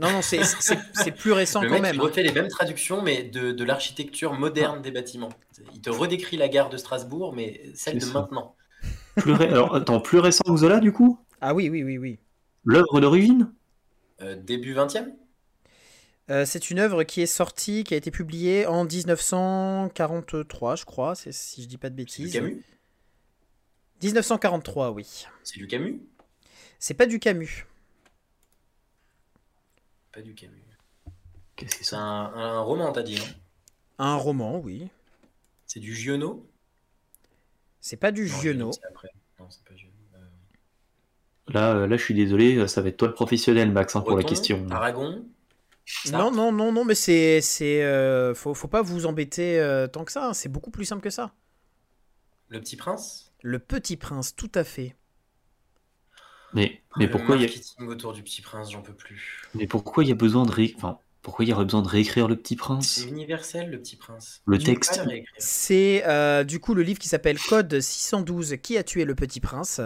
Non, non, c'est- c'est c'est plus récent le quand mec même. il hein. refait les mêmes traductions, mais de, de l'architecture moderne des bâtiments. Il te redécrit la gare de Strasbourg, mais celle de ça. maintenant. plus ré- Alors, attends, plus récent que Zola, du coup? Ah oui, oui, oui, oui. L'œuvre d'origine? Euh, début 20e Euh, c'est une œuvre qui est sortie, qui a été publiée en 1943, je crois, c'est- si je dis pas de bêtises. Camus? 1943, oui. C'est du Camus? C'est pas du Camus. Pas du Camus. Qu'est-ce que c'est un, un roman, t'as dit. hein? Un roman, oui. c'est du Giono? C'est pas du Non, Giono. c'est après. Non, c'est pas Giono. Euh, Là, euh, là, je suis désolé, ça va être toi le professionnel, Max, hein, pour la question. Aragon? Non, non, non, non, mais c'est. c'est euh, faut, faut pas vous embêter euh, tant que ça. hein, C'est beaucoup plus simple que ça. Le Petit Prince? Le Petit Prince, tout à fait. Mais, mais Le pourquoi il y a, autour du Petit Prince, j'en peux plus. mais pourquoi il y a besoin de ré... enfin, pourquoi il y aurait besoin de réécrire le Petit Prince? C'est universel, le Petit Prince. Le texte. C'est euh, du coup le livre qui s'appelle Code 612 Qui a tué le Petit Prince?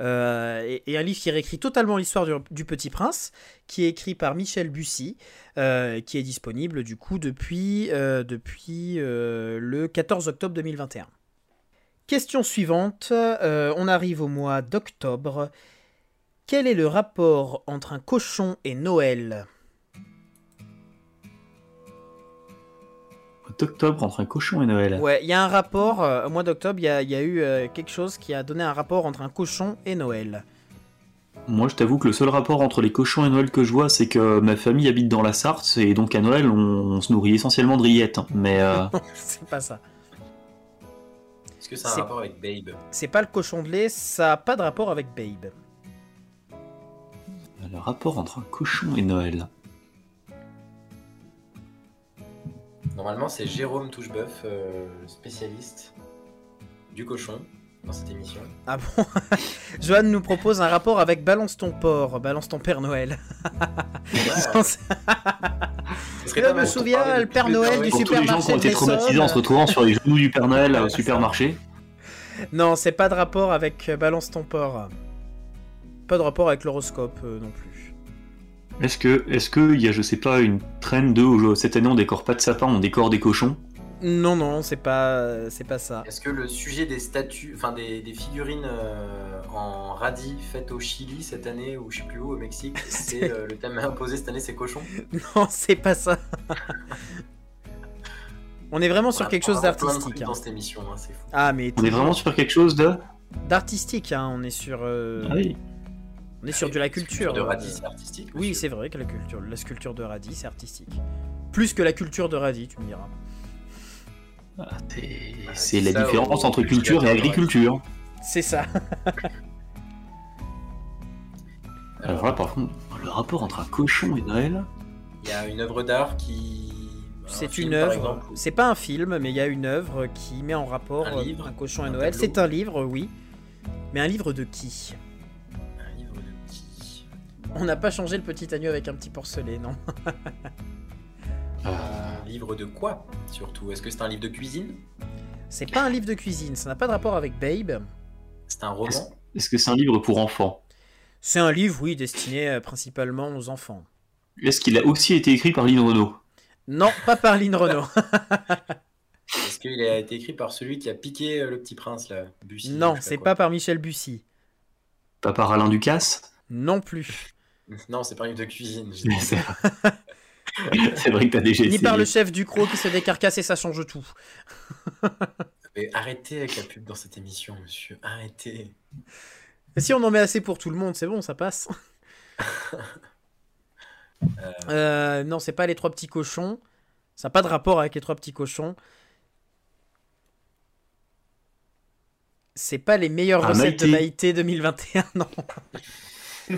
Euh, et, et un livre qui réécrit totalement l'histoire du, du Petit Prince, qui est écrit par Michel Bussy, euh, qui est disponible du coup depuis, euh, depuis euh, le 14 octobre 2021. Question suivante, euh, on arrive au mois d'octobre. Quel est le rapport entre un cochon et Noël? D'octobre entre un cochon et Noël. Ouais, il y a un rapport, euh, au mois d'octobre, il y a, il y a eu euh, quelque chose qui a donné un rapport entre un cochon et Noël. Moi, je t'avoue que le seul rapport entre les cochons et Noël que je vois, c'est que ma famille habite dans la Sarthe, et donc à Noël, on, on se nourrit essentiellement de rillettes. hein. Mais euh, (laughs) c'est pas ça. Est-ce que ça a un C'est- rapport avec Babe? C'est pas le cochon de lait, ça a pas de rapport avec Babe. le rapport entre un cochon et Noël. Normalement, c'est Jérôme Toucheboeuf, euh, spécialiste du cochon dans cette émission. Ah bon? (laughs) Johan nous propose un rapport avec Balance ton porc, Balance ton Père Noël. (laughs) Ouais, (laughs) Je me souviens, le Père Noël du tous les gens supermarché qui ont été traumatisés en se retrouvant sur les genoux du Père Noël au c'est supermarché. non, c'est pas de rapport avec euh, Balance ton porc. Pas de rapport avec l'horoscope euh, non plus. Est-ce que, est-ce que il y a, je sais pas, une trend de où, cette année on décore pas de sapin, on décore des cochons? Non, non, c'est pas, c'est pas ça. Est-ce que le sujet des statues, enfin des, des figurines euh, en radis faites au Chili cette année ou je sais plus où au Mexique, (laughs) c'est euh, le thème (laughs) imposé cette année, c'est cochon? Non, c'est pas ça. On est vraiment sur On quelque chose d'artistique. trucs hein. dans cette émission, hein, c'est fou. Ah, mais On est vraiment sur quelque chose de. d'artistique, hein. On est sur, euh, Ah oui. on est sur de la culture. de radis, c'est artistique. Oui, c'est vrai que la culture, la sculpture de radis, c'est artistique. Plus que la culture de radis, tu me diras. Ah, c'est- Bah, C'est la différence entre culture et agriculture. C'est ça. (laughs) Alors là, par contre, le rapport entre un cochon et Noël. Il y a une œuvre d'art qui. c'est une œuvre. C'est pas un film, mais il y a une œuvre qui met en rapport Un euh, livre un cochon et Noël. C'est un livre, oui. Mais un livre de qui? Un livre de qui? On n'a pas changé le petit agneau avec un petit porcelet, non (laughs) Un livre de quoi Surtout, est-ce que c'est un livre de cuisine? C'est pas un livre de cuisine, ça n'a pas de rapport avec Babe. C'est un roman? Est-ce que c'est un livre pour enfants? C'est un livre, oui, destiné euh, principalement aux enfants. Est-ce qu'il a aussi été écrit par Lynn Renault Non, pas par Lynn Renault. (laughs) Est-ce qu'il a été écrit par celui qui a piqué euh, le petit prince là Bussy, non, c'est pas par Michel Bussy. Pas par Alain Ducasse? Non plus. Non, c'est pas un livre de cuisine. (laughs) j'ai dit. C'est c'est vrai que t'as déjà Ni essayé. par le chef du croc qui se décarcasse et ça change tout. Mais arrêtez avec la pub dans cette émission, monsieur. Arrêtez. Et si on en met assez pour tout le monde, c'est bon, ça passe. (laughs) Euh, non, c'est pas les trois petits cochons. Ça n'a pas de rapport avec les trois petits cochons. C'est pas les meilleures Ah, recettes de Maïté. Maïté 2021, non. (laughs)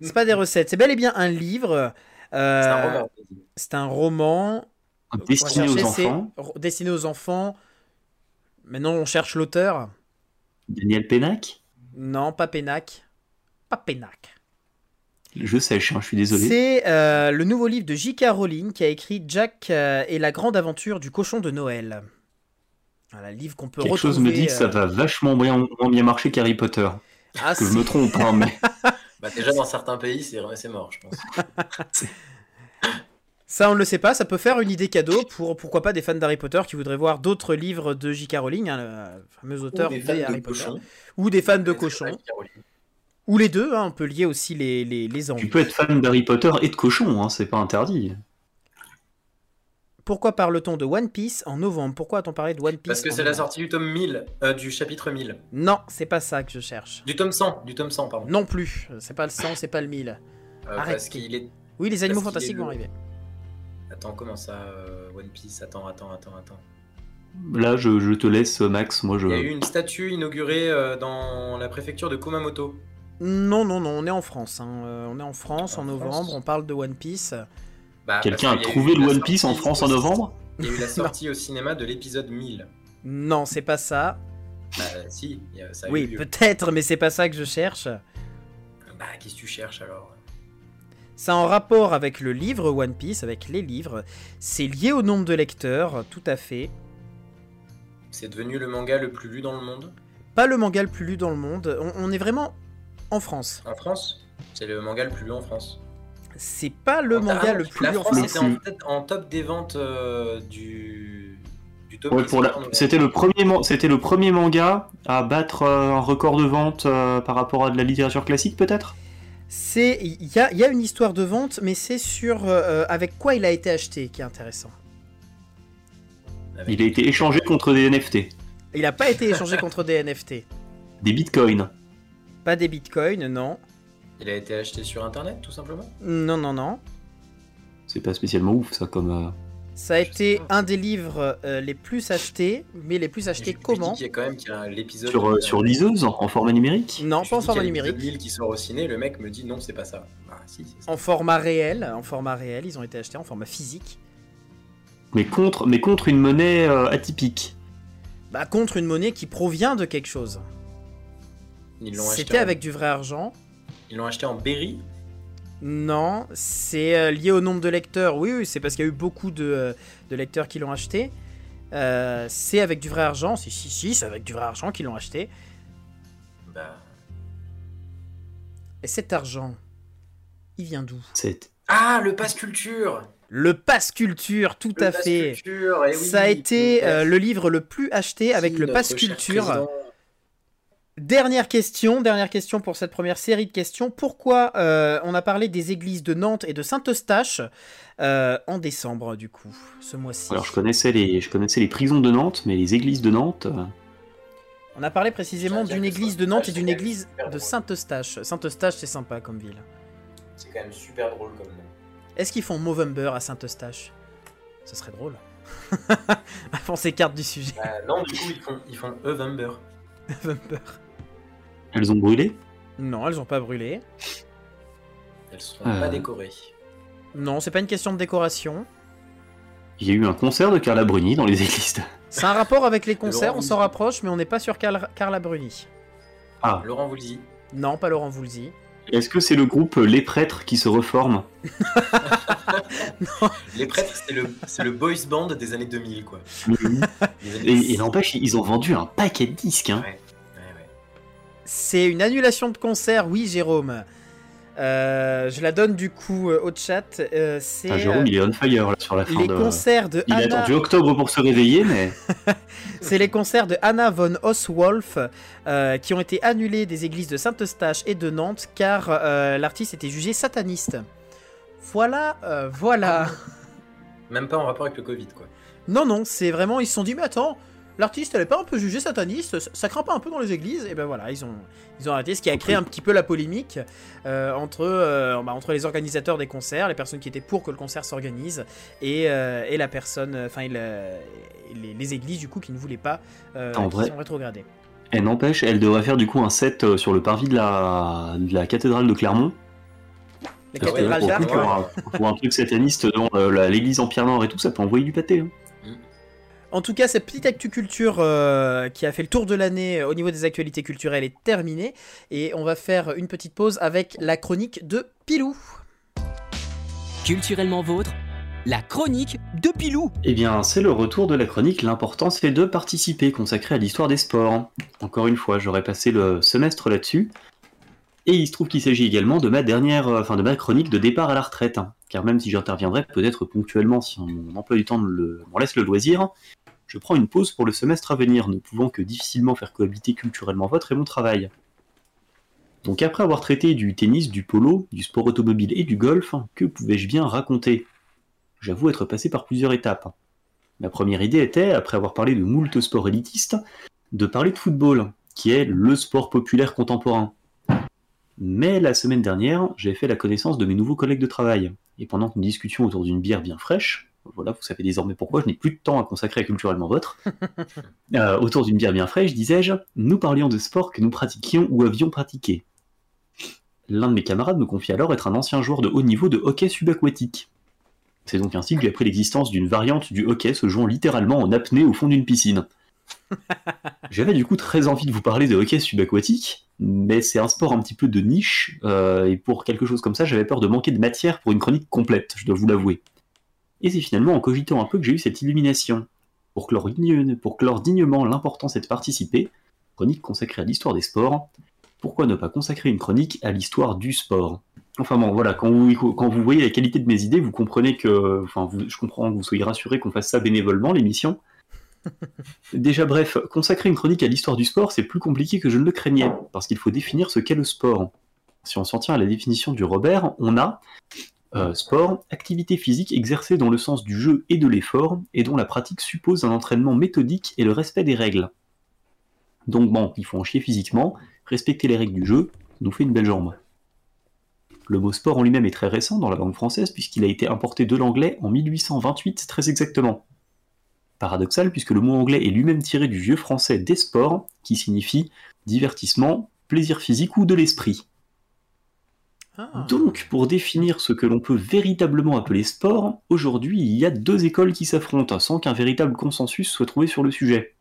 c'est pas des recettes, c'est bel et bien un livre. Euh, C'est un roman. vas-y. C'est un roman Destiné aux enfants. Destiné aux enfants. Maintenant, on cherche l'auteur. Daniel Pénac? Non, pas Pénac. Pas Pénac. Je sèche, hein, je suis désolé. C'est euh, le nouveau livre de J.K. Rowling qui a écrit Jack euh, et la grande aventure du cochon de Noël. Voilà, livre qu'on peut Quelque retrouver. chose me dit que ça va vachement bien, moins bien marcher qu'Harry Potter. ah, Que je me trompe, hein, mais (laughs) Bah, déjà, dans certains pays, c'est c'est mort, je pense. (laughs) Ça, on ne le sait pas. Ça peut faire une idée cadeau pour pourquoi pas des fans d'Harry Potter qui voudraient voir d'autres livres de J.K. Rowling, hein, le fameux auteur Ou des des fans de Harry Potter, cochons. ou des fans de cochons, ou les deux. hein, on peut lier aussi les les, les tu envies. peux être fan d'Harry Potter et de cochon, hein, c'est pas interdit. Pourquoi parle-t-on de One Piece en novembre? Pourquoi a-t-on parlé de One Piece Parce que c'est la sortie du tome 1000, euh, du chapitre 1000. Non, c'est pas ça que je cherche. Du tome 100, du tome 100, pardon. Non plus. C'est pas le 100, c'est pas le 1000. Euh, Arrête. parce qu'il est. Oui, les animaux fantastiques est vont arriver. Attends, comment ça, euh, One Piece? Attends, attends, attends, attends. Là, je, je te laisse, Max. Moi, je. Il y a eu une statue inaugurée euh, dans la préfecture de Kumamoto. Non, non, non, on est en France. hein. On est en France en, En novembre. France On parle de One Piece. Bah, Quelqu'un a trouvé le One Piece en France en novembre Il y a eu la (laughs) sortie au cinéma de l'épisode 1000. Non, c'est pas ça. Bah, si, il y a- ça a eu Oui, peut-être, mais c'est pas ça que je cherche. Bah, qu'est-ce que tu cherches alors? C'est en rapport avec le livre One Piece, avec les livres. C'est lié au nombre de lecteurs, tout à fait. C'est devenu le manga le plus lu dans le monde? Pas le manga le plus lu dans le monde. On, on est vraiment en France. En France? C'est le manga le plus lu en France. C'est pas le Ah, manga non, le plus La lu en France était en, tête- en top des ventes euh, du, du top Ouais, 10 pour la- en novembre. C'était le premier, man- c'était le premier manga à battre euh, un record de vente euh, par rapport à de la littérature classique, peut-être? C'est il y a, il y a une histoire de vente, mais c'est sur euh, avec quoi il a été acheté qui est intéressant. Avec- Il a été échangé contre des NFT, Il n'a pas été échangé contre des NFT. des bitcoins. Pas des bitcoins, non. Il a été acheté sur internet tout simplement Non, non, non. C'est pas spécialement ouf, ça, comme. euh, Ça a Je été un des livres euh, les plus achetés, mais les plus achetés comment qu'il y a quand même l'épisode sur, euh, sur liseuse, en, en format numérique. Non, je pas en format numérique. 1000 qui sort au ciné, le mec me dit non, c'est pas ça. Bah si, ça. En format réel, en format réel, ils ont été achetés en format physique. Mais contre, mais contre une monnaie euh, atypique. Bah contre une monnaie qui provient de quelque chose. Ils l'ont acheté, C'était avec du vrai argent. Ils l'ont acheté en berry. Non, c'est euh, lié au nombre de lecteurs. Oui, oui, c'est parce qu'il y a eu beaucoup de, euh, de lecteurs qui l'ont acheté. Euh, c'est avec du vrai argent. Si, si, si, c'est avec du vrai argent qu'ils l'ont acheté. Bah... Et cet argent, il vient d'où? C'est Ah, le pass culture Le pass culture, tout Le à fait. culture, eh oui, Ça a été euh, le livre le plus acheté avec Si, le pass culture. Dernière question, dernière question pour cette première série de questions. Pourquoi euh, on a parlé des églises de Nantes et de Saint-Eustache euh, en décembre, du coup, ce mois-ci? Alors je connaissais les, je connaissais les prisons de Nantes, mais les églises de Nantes. euh, On a parlé précisément d'une église de Nantes et d'une église super de. Saint-Eustache. Saint-Eustache, c'est sympa comme ville. C'est quand même super drôle comme nom. Est-ce qu'ils font Movember à Saint-Eustache? Ce serait drôle. (laughs) on s'écarte du sujet. Non, du coup, ils font, ils font Evember. (laughs) Elles ont brûlé? Non, elles ont pas brûlé. Elles seront Euh. pas décorées. Non, c'est pas une question de décoration. Il y a eu un concert de Carla Bruni dans les églises. C'est un rapport avec les concerts, on s'en rapproche, mais on n'est pas sur Carla, Carla Bruni. Ah, Laurent Voulzy. Non, pas Laurent Voulzy. est-ce que c'est le groupe Les Prêtres qui se reforment (laughs) Les prêtres, c'est le, boys band des années 2000, quoi. Et, et n'empêche, ils ont vendu un paquet de disques. Hein. Ouais. C'est une annulation de concert, oui, Jérôme. Euh, je la donne du coup euh, au chat. Euh, c'est Ah, Jérôme, il est on fire là, sur la fin les de. concerts de Il a attendu octobre pour se réveiller, mais (laughs) C'est les concerts de Anna von Oswolf euh, qui ont été annulés des églises de Saint-Eustache et de Nantes car euh, l'artiste était jugé sataniste. Voilà, euh, voilà. Même pas en rapport avec le Covid, quoi. Non, non, c'est vraiment, ils se sont dit, mais attends, l'artiste, elle est pas un peu jugée sataniste, ça, ça craint pas un peu dans les églises Et ben voilà, ils ont, ils ont arrêté, ce qui a créé un petit peu la polémique euh, entre, euh, bah, entre les organisateurs des concerts, les personnes qui étaient pour que le concert s'organise, et, euh, et la personne, enfin, les, les églises du coup qui ne voulaient pas, En qui vrai. sont rétrogradées. elle n'empêche, elle devrait faire du coup un set sur le parvis de la, de la cathédrale de Clermont. Cathédrales pour, d'Arc, pour un, pour un truc sataniste dans la- l'église en pierre noire et tout, ça peut envoyer du pâté. hein. En tout cas, cette petite actu culture euh, qui a fait le tour de l'année euh, au niveau des actualités culturelles est terminée. Et on va faire une petite pause avec la chronique de Pilou. Culturellement vôtre, la chronique de Pilou. Eh bien, c'est le retour de la chronique. L'important, c'est de participer, consacré à l'histoire des sports. Encore une fois, j'aurais passé le semestre là-dessus. Et il se trouve qu'il s'agit également de ma dernière, euh, enfin de ma chronique de départ à la retraite. Car même si j'interviendrai peut-être ponctuellement si mon emploi du temps m'en laisse le loisir, je prends une pause pour le semestre à venir, ne pouvant que difficilement faire cohabiter culturellement votre et mon travail. Donc après avoir traité du tennis, du polo, du sport automobile et du golf, que pouvais-je bien raconter? J'avoue être passé par plusieurs étapes. Ma première idée était, après avoir parlé de moult sports élitistes, de parler de football, qui est le sport populaire contemporain. Mais la semaine dernière, j'ai fait la connaissance de mes nouveaux collègues de travail, et pendant une discussion autour d'une bière bien fraîche, voilà, vous savez désormais pourquoi je n'ai plus de temps à consacrer à culturellement votre, (laughs) euh, autour d'une bière bien fraîche, disais-je, nous parlions de sports que nous pratiquions ou avions pratiqués. L'un de mes camarades me confie alors être un ancien joueur de haut niveau de hockey subaquatique. C'est donc ainsi que j'ai appris l'existence d'une variante du hockey se jouant littéralement en apnée au fond d'une piscine. (laughs) J'avais du coup très envie de vous parler de hockey subaquatique, mais c'est un sport un petit peu de niche, euh, et pour quelque chose comme ça, j'avais peur de manquer de matière pour une chronique complète, je dois vous l'avouer. Et c'est finalement en cogitant un peu que j'ai eu cette illumination. Pour clore, pour clore dignement l'importance est de participer, chronique consacrée à l'histoire des sports, pourquoi ne pas consacrer une chronique à l'histoire du sport? Enfin bon, voilà, quand vous, voyez la qualité de mes idées, vous comprenez que, enfin, je comprends que vous soyez rassurés qu'on fasse ça bénévolement, l'émission. (laughs) Déjà bref, consacrer une chronique à l'histoire du sport, c'est plus compliqué que je ne le craignais, parce qu'il faut définir ce qu'est le sport. Si on s'en tient à la définition du Robert, on a euh, sport, activité physique exercée dans le sens du jeu et de l'effort, et dont la pratique suppose un entraînement méthodique et le respect des règles. Donc bon, il faut en chier physiquement, respecter les règles du jeu, nous fait une belle jambe. Le mot sport en lui-même est très récent dans la langue française puisqu'il a été importé de l'anglais en 1828 très exactement. Paradoxal puisque le mot anglais est lui-même tiré du vieux français des sports qui signifie divertissement, plaisir physique ou de l'esprit. Ah. Donc, pour définir ce que l'on peut véritablement appeler sport, aujourd'hui il y a deux écoles qui s'affrontent sans qu'un véritable consensus soit trouvé sur le sujet.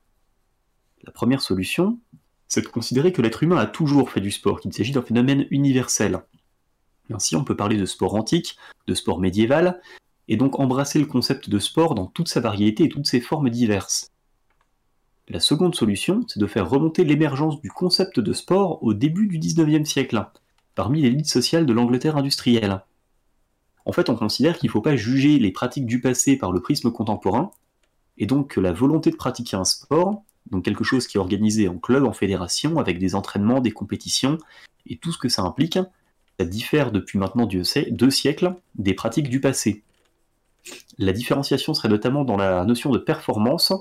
La première solution, c'est de considérer que l'être humain a toujours fait du sport, qu'il s'agit d'un phénomène universel. Ainsi, on peut parler de sport antique, de sport médiéval, et donc embrasser le concept de sport dans toute sa variété et toutes ses formes diverses. La seconde solution, c'est de faire remonter l'émergence du concept de sport au début du 19e siècle, parmi l'élite sociale de l'Angleterre industrielle. En fait, on considère qu'il ne faut pas juger les pratiques du passé par le prisme contemporain, et donc que la volonté de pratiquer un sport, donc quelque chose qui est organisé en club, en fédération, avec des entraînements, des compétitions, et tout ce que ça implique, ça diffère depuis maintenant deux siècles des pratiques du passé. La différenciation serait notamment dans la notion de performance,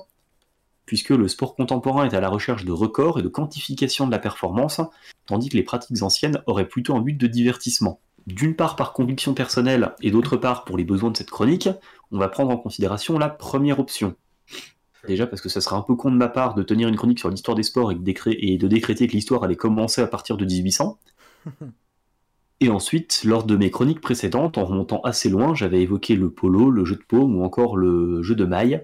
puisque le sport contemporain est à la recherche de records et de quantification de la performance, tandis que les pratiques anciennes auraient plutôt un but de divertissement. D'une part par conviction personnelle et d'autre part pour les besoins de cette chronique, on va prendre en considération la première option. Déjà parce que ça serait un peu con de ma part de tenir une chronique sur l'histoire des sports et de, décréter que l'histoire allait commencer à partir de 1800. (laughs) Et ensuite, lors de mes chroniques précédentes, en remontant assez loin, j'avais évoqué le polo, le jeu de paume ou encore le jeu de maille.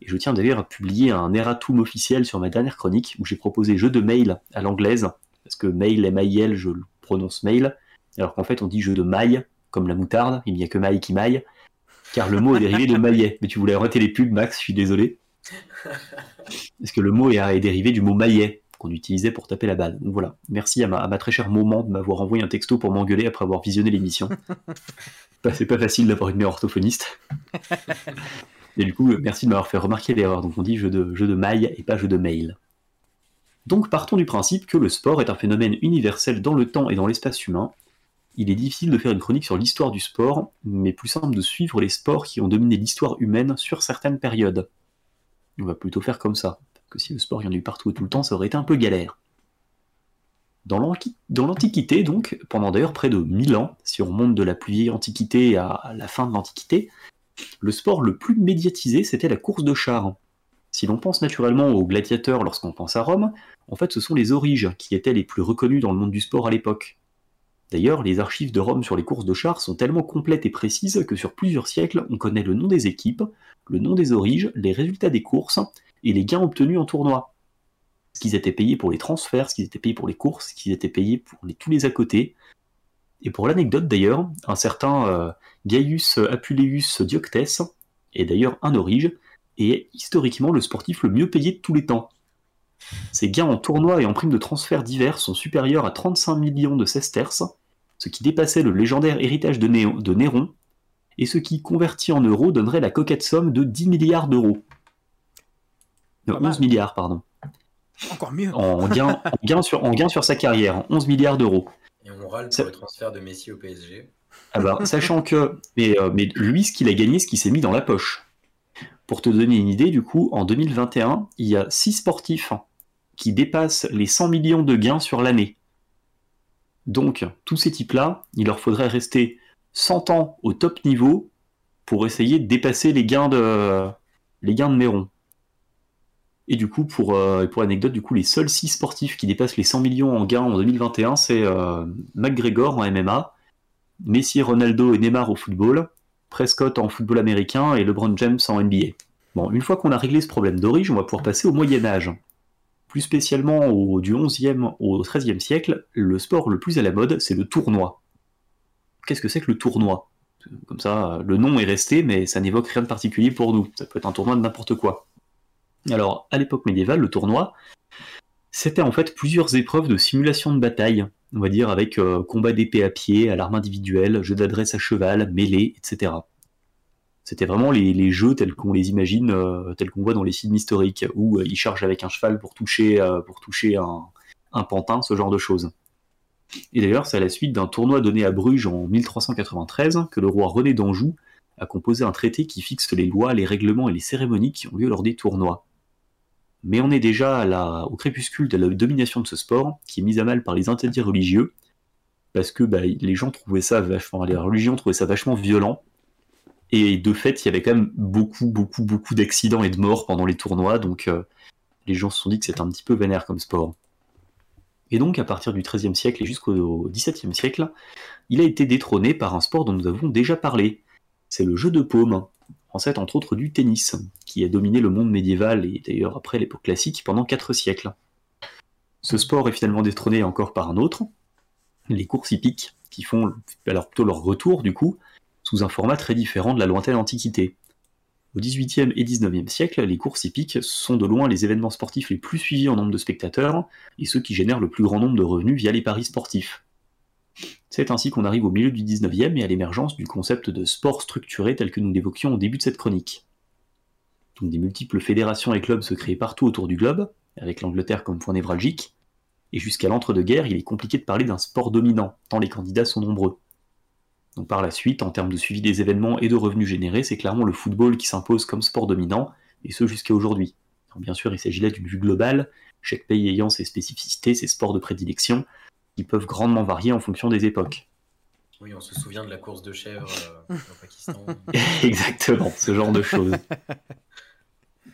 Et je tiens d'ailleurs à publier un erratum officiel sur ma dernière chronique où j'ai proposé jeu de mail à l'anglaise, parce que mail, M-I-L, je le prononce mail, alors qu'en fait on dit jeu de maille, comme la moutarde, il n'y a que maille qui maille, car le mot est dérivé de maillet. Mais tu voulais arrêter les pubs, Max, je suis désolé. Parce que le mot est, dérivé du mot maillet? Qu'on utilisait pour taper la balle. Donc voilà, merci à ma, très chère moment de m'avoir envoyé un texto pour m'engueuler après avoir visionné l'émission. (laughs) c'est pas facile d'avoir une meilleure orthophoniste. (laughs) Et du coup, merci de m'avoir fait remarquer l'erreur. Donc on dit jeu de, jeu de maille et pas jeu de mail. Donc partons du principe que le sport est un phénomène universel dans le temps et dans l'espace humain. Il est difficile de faire une chronique sur l'histoire du sport, mais plus simple de suivre les sports qui ont dominé l'histoire humaine sur certaines périodes. On va plutôt faire comme ça, que si le sport y en a eu partout et tout le temps, ça aurait été un peu galère. Dans l'Antiquité, donc, pendant d'ailleurs près de 1000 ans, si on remonte de la plus vieille Antiquité à la fin de l'Antiquité, le sport le plus médiatisé, c'était la course de chars. Si l'on pense naturellement aux gladiateurs lorsqu'on pense à Rome, en fait ce sont les origes qui étaient les plus reconnus dans le monde du sport à l'époque. D'ailleurs, les archives de Rome sur les courses de chars sont tellement complètes et précises que sur plusieurs siècles, on connaît le nom des équipes, le nom des origes, les résultats des courses et les gains obtenus en tournoi. Ce qu'ils étaient payés pour les transferts, ce qu'ils étaient payés pour les courses, ce qu'ils étaient payés pour tous les à côté, et pour l'anecdote d'ailleurs, un certain euh, Gaius Apuleius Dioctès est d'ailleurs un orige et est historiquement le sportif le mieux payé de tous les temps. Ses gains en tournoi et en primes de transfert divers sont supérieurs à 35 millions de sesterces, ce qui dépassait le légendaire héritage de, Néron, et ce qui, converti en euros, donnerait la coquette somme de 10 milliards d'euros. 11 milliards, pardon. Encore mieux. En gain, (laughs) sur, en gain sur sa carrière, 11 milliards d'euros. Et on râle pour le transfert de Messi au PSG. Ah bah, sachant que, mais, euh, mais lui, ce qu'il a gagné, ce qu'il s'est mis dans la poche. Pour te donner une idée, du coup, en 2021, il y a 6 sportifs qui dépassent les 100 millions de gains sur l'année. Donc, tous ces types-là, il leur faudrait rester 100 ans au top niveau pour essayer de dépasser les gains de, les gains de Néron. Et du coup, pour, euh, pour l'anecdote, du coup, les seuls 6 sportifs qui dépassent les 100 millions en gains en 2021, c'est euh, McGregor en MMA, Messi, Ronaldo et Neymar au football, Prescott en football américain et LeBron James en NBA. Bon, une fois qu'on a réglé ce problème d'origine, on va pouvoir passer au Moyen Âge. Plus spécialement du 11e au 13e siècle, le sport le plus à la mode, c'est le tournoi. Qu'est-ce que c'est que le tournoi? Comme ça, le nom est resté, mais ça n'évoque rien de particulier pour nous. Ça peut être un tournoi de n'importe quoi. Alors, à l'époque médiévale, le tournoi, c'était en fait plusieurs épreuves de simulation de bataille, on va dire avec euh, combat d'épée à pied, à l'arme individuelle, jeu d'adresse à cheval, mêlée, etc. C'était vraiment les, jeux tels qu'on les imagine, euh, tels qu'on voit dans les films historiques, où euh, ils chargent avec un cheval pour toucher, un, un, pantin, ce genre de choses. Et d'ailleurs, c'est à la suite d'un tournoi donné à Bruges en 1393 que le roi René d'Anjou a composé un traité qui fixe les lois, les règlements et les cérémonies qui ont lieu lors des tournois mais on est déjà au crépuscule de la domination de ce sport, qui est mise à mal par les interdits religieux, parce que bah, les gens trouvaient ça vachement, ça vachement violent, et de fait, il y avait quand même beaucoup, beaucoup, beaucoup d'accidents et de morts pendant les tournois, donc euh, les gens se sont dit que c'était un petit peu vénère comme sport. Et donc, à partir du XIIIe siècle et jusqu'au XVIIe siècle, il a été détrôné par un sport dont nous avons déjà parlé. C'est le jeu de paume, ancêtre entre autres du tennis, a dominé le monde médiéval et d'ailleurs après l'époque classique pendant quatre siècles. Ce sport est finalement détrôné encore par un autre, les courses hippiques, qui font alors plutôt leur retour du coup, sous un format très différent de la lointaine antiquité. Au XVIIIe et XIXe siècle, les courses hippiques sont de loin les événements sportifs les plus suivis en nombre de spectateurs et ceux qui génèrent le plus grand nombre de revenus via les paris sportifs. C'est ainsi qu'on arrive au milieu du 19e et à l'émergence du concept de sport structuré tel que nous l'évoquions au début de cette chronique. Donc des multiples fédérations et clubs se créent partout autour du globe, avec l'Angleterre comme point névralgique, et jusqu'à l'entre-deux-guerres, il est compliqué de parler d'un sport dominant, tant les candidats sont nombreux. Donc par la suite, en termes de suivi des événements et de revenus générés, c'est clairement le football qui s'impose comme sport dominant, et ce jusqu'à aujourd'hui. Bien sûr, il s'agit là d'une vue globale, chaque pays ayant ses spécificités, ses sports de prédilection, qui peuvent grandement varier en fonction des époques. Oui, on se souvient de la course de chèvres euh, au Pakistan. (laughs) Exactement, ce genre de choses. (laughs)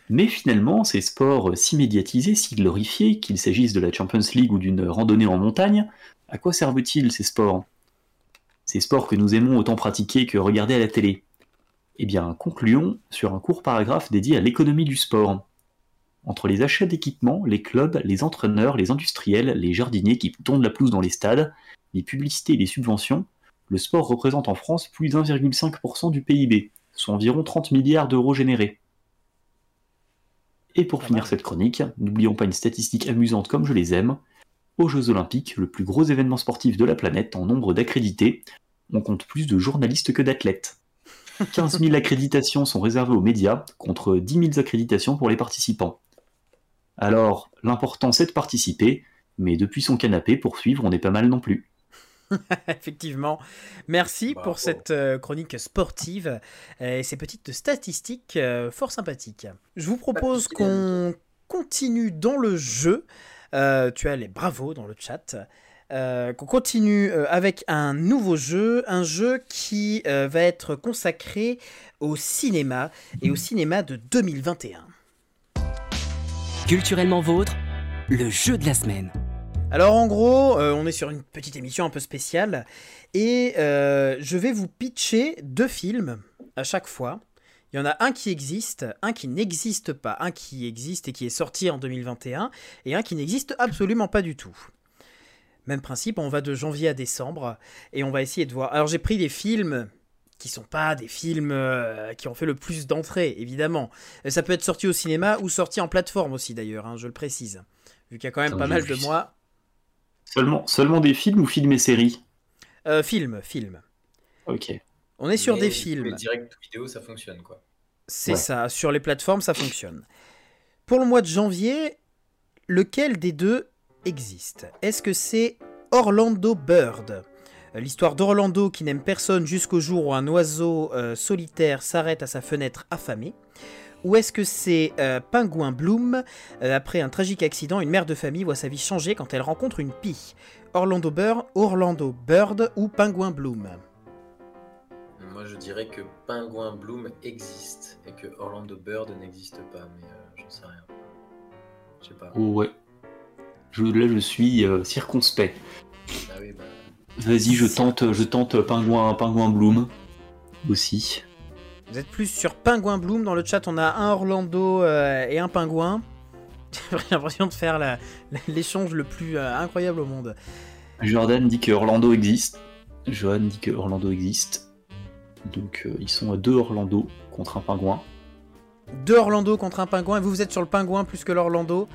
Mais finalement, ces sports si médiatisés, si glorifiés, qu'il s'agisse de la Champions League ou d'une randonnée en montagne, à quoi servent-ils ces sports? Ces sports que nous aimons autant pratiquer que regarder à la télé? Eh bien, concluons sur un court paragraphe dédié à l'économie du sport. Entre les achats d'équipements, les clubs, les entraîneurs, les industriels, les jardiniers qui tournent la pelouse dans les stades, les publicités et les subventions, le sport représente en France plus de 1,5% du PIB, soit environ 30 milliards d'euros générés. Et pour finir cette chronique, n'oublions pas une statistique amusante comme je les aime. Aux Jeux Olympiques, le plus gros événement sportif de la planète en nombre d'accrédités, on compte plus de journalistes que d'athlètes. 15 000 accréditations sont réservées aux médias, contre 10 000 accréditations pour les participants. Alors, l'important c'est de participer, mais depuis son canapé, pour suivre, on n'est pas mal non plus. (laughs) Effectivement. Merci Bravo. pour cette euh, chronique sportive euh, et ces petites statistiques euh, fort sympathiques. Je vous propose qu'on continue dans le jeu. Euh, tu as les bravos dans le chat. Euh, qu'on continue avec un nouveau jeu, un jeu qui euh, va être consacré au cinéma et au cinéma de 2021. Culturellement vôtre, le jeu de la semaine. Alors en gros, euh, on est sur une petite émission un peu spéciale et euh, je vais vous pitcher deux films à chaque fois. Il y en a un qui existe, un qui n'existe pas, un qui existe et qui est sorti en 2021 et un qui n'existe absolument pas du tout. Même principe, on va de janvier à décembre et on va essayer de voir. Alors j'ai pris des films qui sont pas des films euh, qui ont fait le plus d'entrées, évidemment. Ça peut être sorti au cinéma ou sorti en plateforme aussi d'ailleurs, hein, je le précise. Vu qu'il y a quand même Attends, pas mal de mois. Seulement, seulement des films ou films et séries? Euh, film, film. Ok. On est sur Mais des films. Les directs vidéo, ça fonctionne quoi. C'est Ouais. ça, sur les plateformes, ça fonctionne. Pour le mois de janvier, lequel des deux existe? Est-ce que c'est Orlando Bird? Euh, L'histoire d'Orlando qui n'aime personne jusqu'au jour où un oiseau euh, solitaire s'arrête à sa fenêtre affamé Ou est-ce que c'est euh, Pingouin Bloom Euh, Après un tragique accident, une mère de famille voit sa vie changer quand elle rencontre une pie? Orlando Bird, Orlando Bird ou Pingouin Bloom? Moi, je dirais que Pingouin Bloom existe et que Orlando Bird n'existe pas, mais euh, j'en sais rien. Je sais pas. Oh, ouais. Je, là, je suis euh, circonspect. Ah oui, bah. Vas-y, je tente, je tente Pingouin, Pingouin Bloom aussi. Vous êtes plus sur Pingouin Bloom. Dans le chat, on a un Orlando euh, et un pingouin. (laughs) J'ai l'impression de faire l'échange le plus euh, incroyable au monde. Jordan dit que Orlando existe. Johan dit que Orlando existe. Donc euh, ils sont à deux Orlando contre un pingouin. Deux Orlando contre un pingouin. Et vous, vous êtes sur le pingouin plus que l'Orlando.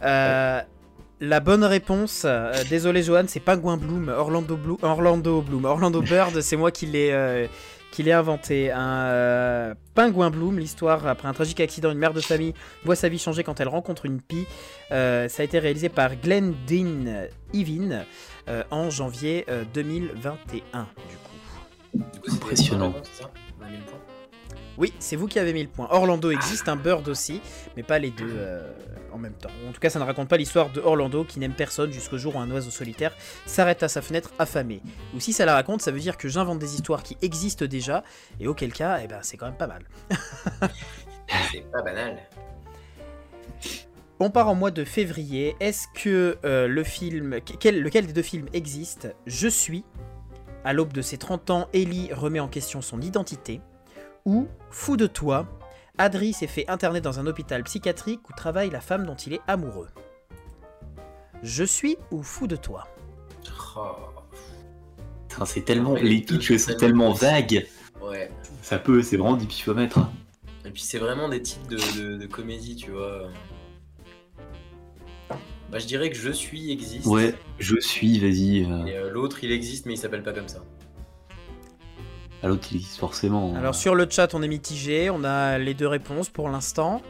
La bonne réponse, désolé Johan, c'est Pingouin Bloom. Orlando, Bloom, Orlando Bloom. Orlando Bird, c'est moi qui l'ai euh, qui l'ai inventé. Un euh, Pingouin Bloom, l'histoire après un tragique accident, une mère de famille voit sa vie changer quand elle rencontre une pie. Euh, ça a été réalisé par Glenn Dean Evin euh, en janvier euh, 2021, du coup. Impressionnant. c'est point. Oui, c'est vous qui avez mis le point. Orlando existe, un Bird aussi, mais pas les deux euh, en même temps. En tout cas, ça ne raconte pas l'histoire de Orlando qui n'aime personne jusqu'au jour où un oiseau solitaire s'arrête à sa fenêtre affamé. Ou si ça la raconte, ça veut dire que j'invente des histoires qui existent déjà, et auquel cas, eh ben, c'est quand même pas mal. (laughs) C'est pas banal. On part en mois de février. Est-ce que euh, le film, quel- lequel des deux films existe? Je suis. À l'aube de ses 30 ans, Ellie remet en question son identité. Ou Fou de toi. Adri s'est fait interner dans un hôpital psychiatrique où travaille la femme dont il est amoureux. Je suis ou Fou de toi Oh. Putain, c'est tellement. Ouais, Les pitchs sont tellement tellement vagues. Ouais. Ça peut, c'est vraiment du pifomètre. Et puis c'est vraiment des types de, de, de comédie, tu vois. Bah, je dirais que Je suis existe. Ouais, je suis, vas-y. euh, Et euh, l'autre, il existe, mais il s'appelle pas comme ça. À l'autre, il existe forcément. Alors sur le chat, on est mitigé. On a les deux réponses pour l'instant.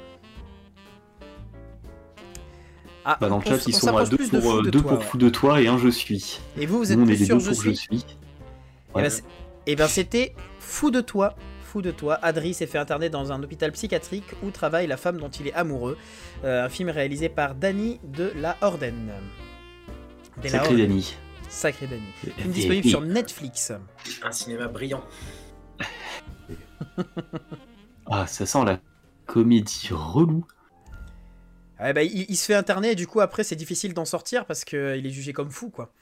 Ah, Bah, dans le chat, ils on sont à deux pour, Fou euh, de deux toi, pour ouais. fou de toi et un je suis. Et vous, vous êtes Nous, on est les deux Je pour je suis suis. Et Ouais. ben, eh ben, c'était Fou de toi. Fou de toi. Adri s'est fait interner dans un hôpital psychiatrique où travaille la femme dont il est amoureux. Euh, un film réalisé par Danny de la Orden. De la Sacré. Danny. Sacré Danny. Et- Film disponible sur Netflix. Un cinéma brillant. (laughs) Ah, ça sent la comédie relou. Ouais, bah, il, il se fait interner et du coup après c'est difficile d'en sortir parce qu'il est jugé comme fou quoi.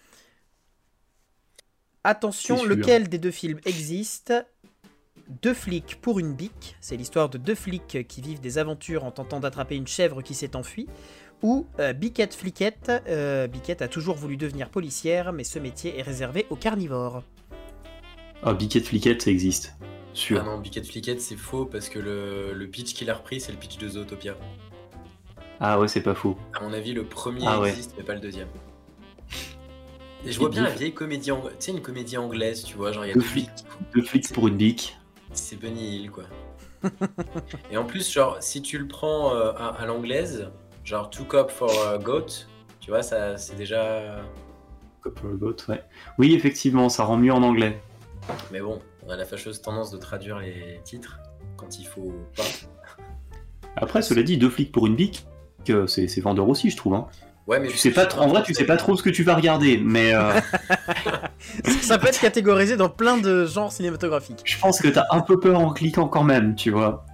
Attention, lequel des deux films existe? Deux flics pour une bique, c'est l'histoire de deux flics qui vivent des aventures en tentant d'attraper une chèvre qui s'est enfuie. Ou euh, Biquette Fliquette, euh, Biquette a toujours voulu devenir policière, mais ce métier est réservé aux carnivores. Ah, Biquette Fliquette, ça existe. Ah Sûr. non, Biquette Fliquette, c'est faux parce que le, le pitch qu'il a repris, c'est le pitch de Zootopia. Ah ouais, c'est pas faux. À mon avis, le premier Ah ouais. existe, mais pas le deuxième. Et je vois bien la vieille comédie anglaise, tu sais, une comédie anglaise, tu vois, genre il y a Deux deux flics. flics, Deux flics pour une bique. c'est Bunny Hill, quoi. Et en plus, genre, si tu le prends euh, à, à l'anglaise, genre Two Cop for a Goat, tu vois, ça, c'est déjà. Couple Robot, ouais. Oui, effectivement, ça rend mieux en anglais. Mais bon, on a la fâcheuse tendance de traduire les titres quand il faut pas. Après, cela dit, deux flics pour une bique, euh, c'est c'est vendeur aussi, je trouve. Hein. Ouais, mais Tu sais pas trop, en vrai, tu sais pas trop ce que tu vas regarder, mais euh, (laughs) Ça peut être catégorisé dans plein de genres cinématographiques. je pense que t'as un peu peur en cliquant quand même, tu vois.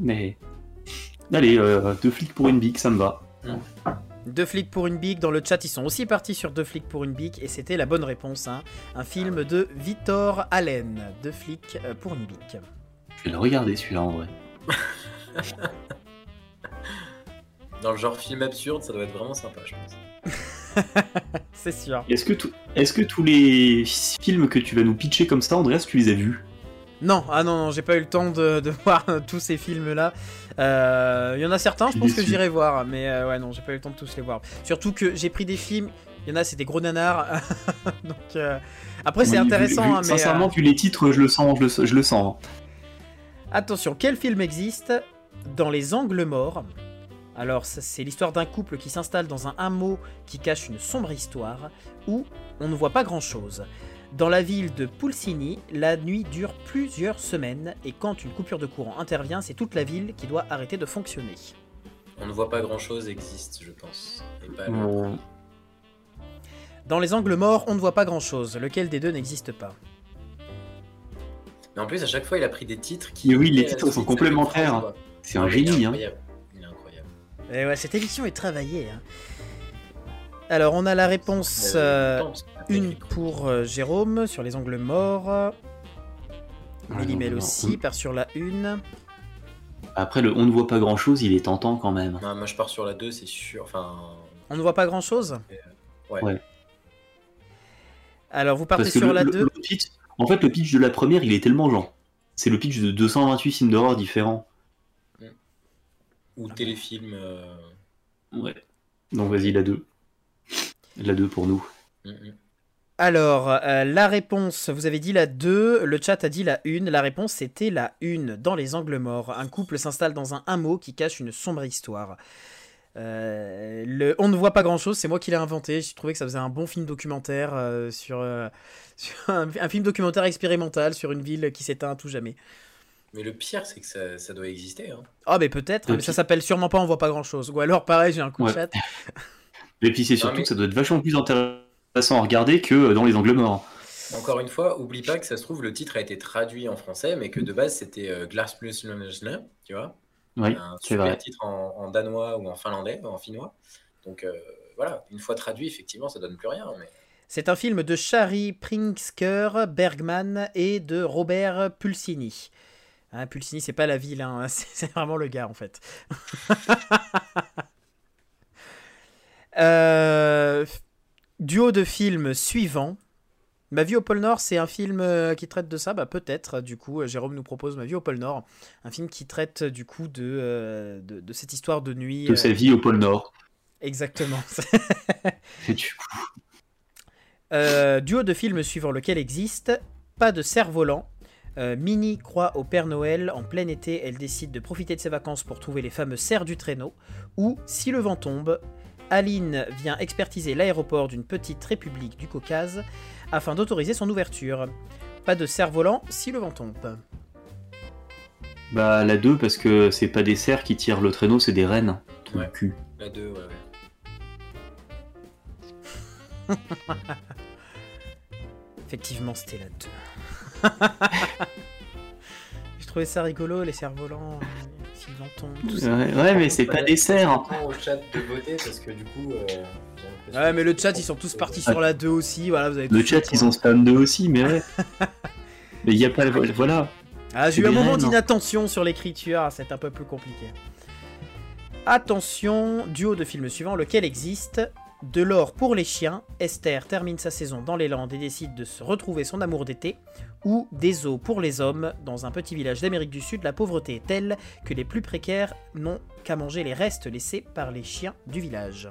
Mais allez, euh, deux flics pour une bique, ça me va. Deux flics pour une bique, dans le chat ils sont aussi partis sur Deux flics pour une bique, et c'était la bonne réponse. hein. Un film de Victor Allen, Deux flics euh, pour une bique. Je vais le regarder celui-là en vrai. (laughs) Dans le genre film absurde, ça doit être vraiment sympa, je pense. (laughs) C'est sûr. Est-ce que, tout- est-ce que tous les films que tu vas nous pitcher comme ça, Andreas, tu les as vus? Non, ah non, non, j'ai pas eu le temps de, de (laughs) voir tous ces films-là. Euh, Il y en a certains, je pense que j'irai voir, mais euh, ouais, non, j'ai pas eu le temps de tous les voir. Surtout que j'ai pris des films, il y en a, c'est des gros nanars. (laughs) Donc, euh, après, c'est vu- intéressant, vu- hein, mais. Sincèrement, euh, vu les titres, je le sens, je le, je le sens. Attention, quel film existe dans les angles morts? Alors, c'est l'histoire d'un couple qui s'installe dans un hameau qui cache une sombre histoire où on ne voit pas grand-chose. Dans la ville de Pulsini, la nuit dure plusieurs semaines et quand une coupure de courant intervient, c'est toute la ville qui doit arrêter de fonctionner. On ne voit pas grand chose existe, je pense. Et pas Dans les angles morts, on ne voit pas grand-chose. Lequel des deux n'existe pas? Mais en plus, à chaque fois, il a pris des titres qui. Mais oui, les titres sont complémentaires. c'est un mais il est génie, hein. incroyable. Il est incroyable. Et ouais, cette émission est travaillée. hein. Alors, on a la réponse euh, non, une pour euh, Jérôme sur les angles morts. Mélimel non, aussi, non. part sur la une. Après, le on ne voit pas grand chose, il est tentant quand même. Non, moi je pars sur la 2, c'est sûr. Enfin. On ne voit pas grand chose Ouais. Ouais. Alors, vous partez Parce sur le, la le- 2. le pitch, en fait, le pitch de la première, il est tellement genre. C'est le pitch de 228 films d'horreur différents. Ou téléfilm. euh, Ouais. Donc vas-y, la 2. La 2 pour nous. mm, mm. Alors, euh, la réponse, vous avez dit la 2, le chat a dit la 1. La réponse, c'était la 1. Dans les angles morts, un couple s'installe dans un hameau qui cache une sombre histoire. Euh, le, on ne voit pas grand chose, c'est moi qui l'ai inventé. J'ai trouvé que ça faisait un bon film documentaire euh, sur, euh, (laughs) sur un, un film documentaire expérimental sur une ville qui s'éteint à tout jamais. Mais le pire, c'est que ça, ça doit exister. Hein. Ah, mais peut-être, mais ça s'appelle sûrement pas On voit pas grand chose. Ou alors, pareil, j'ai un coup de chat. Et puis c'est surtout mais- que ça doit être vachement plus intéressant à regarder que dans les angles morts. Encore une fois, oublie pas que ça se trouve, le titre a été traduit en français, mais que de base c'était euh, Glass plus Lundesne, tu vois. Oui, un c'est super vrai. titre en, en danois ou en finlandais ou en finnois. Donc euh, voilà, une fois traduit, effectivement, ça donne plus rien. Mais... C'est un film de Shari Pringsker Bergman et de Robert Pulcini. Hein, Pulcini, c'est pas la ville, hein, (laughs) c'est vraiment le gars en fait. (laughs) Euh, duo de films suivant. Ma vie au pôle Nord, c'est un film euh, qui traite de ça? Bah peut-être, du coup, euh, Jérôme nous propose Ma vie au pôle Nord, un film qui traite du coup de, euh, de, de cette histoire de nuit. De euh, sa vie au pôle Nord. Exactement. (laughs) (laughs) Et du coup, Euh, duo de films suivant lequel existe? Pas de cerf-volant. Euh, Minnie croit au Père Noël. En plein été, elle décide de profiter de ses vacances pour trouver les fameux cerfs du traîneau. Ou Si le vent tombe, Aline vient expertiser l'aéroport d'une petite république du Caucase afin d'autoriser son ouverture. Pas de cerf-volant si le vent tombe. bah la 2 parce que c'est pas des cerfs qui tirent le traîneau, c'est des rennes. Trou de Ouais. cul. La 2, ouais, ouais. (laughs) Effectivement, c'était la 2. Je trouvais ça rigolo, les cerfs-volants. En tombe. tout ça. Ouais, ouais, mais c'est pas dessert. hein. au chat de voter parce que du coup. euh, Ouais, mais le chat, ils sont tous partis sur la 2 aussi. Voilà, vous avez Le chat, le ils ont spam 2 aussi, mais ouais. (laughs) mais il y a pas. Voilà. Ah, j'ai eu un des moment d'inattention sur l'écriture, ah, c'est un peu plus compliqué. Attention, duo de films suivant, lequel existe? De l'or pour les chiens, Esther termine sa saison dans les Landes et décide de se retrouver son amour d'été, ou Des eaux pour les hommes, dans un petit village d'Amérique du Sud, la pauvreté est telle que les plus précaires n'ont qu'à manger les restes laissés par les chiens du village.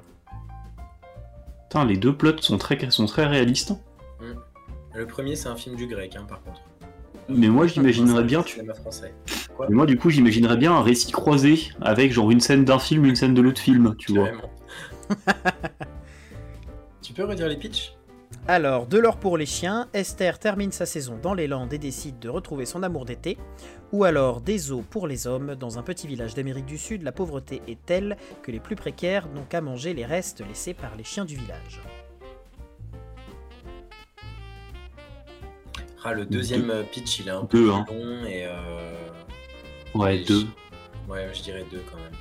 Putain, les deux plots sont très, sont très réalistes. Le premier, c'est un film du grec, hein, par contre. Mais moi, j'imaginerais bien. Tu... Tu... cinéma français. Quoi? Mais moi, du coup, j'imaginerais bien un récit croisé avec genre une scène d'un film, une scène de l'autre film, tu vois. (laughs) Tu peux redire les pitchs? Alors, de l'or pour les chiens, Esther termine sa saison dans les Landes et décide de retrouver son amour d'été. Ou alors des eaux pour les hommes, dans un petit village d'Amérique du Sud, la pauvreté est telle que les plus précaires n'ont qu'à manger les restes laissés par les chiens du village. Ah, le deuxième euh, pitch, il est un Deux, peu hein. long et. Euh... Ouais, et deux. je- Ouais, je dirais deux quand même.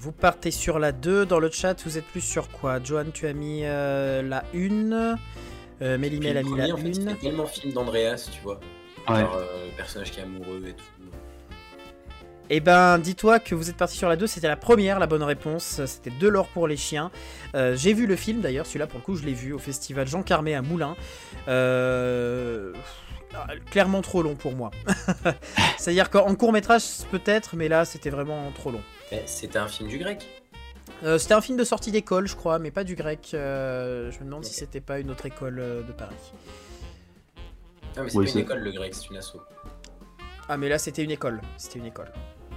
Vous partez sur la 2, dans le chat vous êtes plus sur quoi? Johan tu as mis euh, la 1, euh, Mélimel a mis la en fait, 1. c'était tellement film d'Andreas, tu vois. Ouais. Genre, euh, le personnage qui est amoureux et tout. Eh ben, dis-toi que vous êtes parti sur la 2, c'était la première, la bonne réponse. C'était de l'or pour les chiens. Euh, J'ai vu le film d'ailleurs, celui-là pour le coup, je l'ai vu au festival Jean Carmé à Moulins. Euh, Clairement trop long pour moi. (laughs) C'est-à-dire qu'en court métrage, peut-être, mais là, c'était vraiment trop long. Mais c'était un film du grec. Euh, c'était un film de sortie d'école, je crois, mais pas du grec. Euh, je me demande si c'était pas une autre école euh, de Paris. Ah, mais c'est Oui, pas c'est- une école, le grec, c'est une asso. Ah, mais là, c'était une école. C'était une école.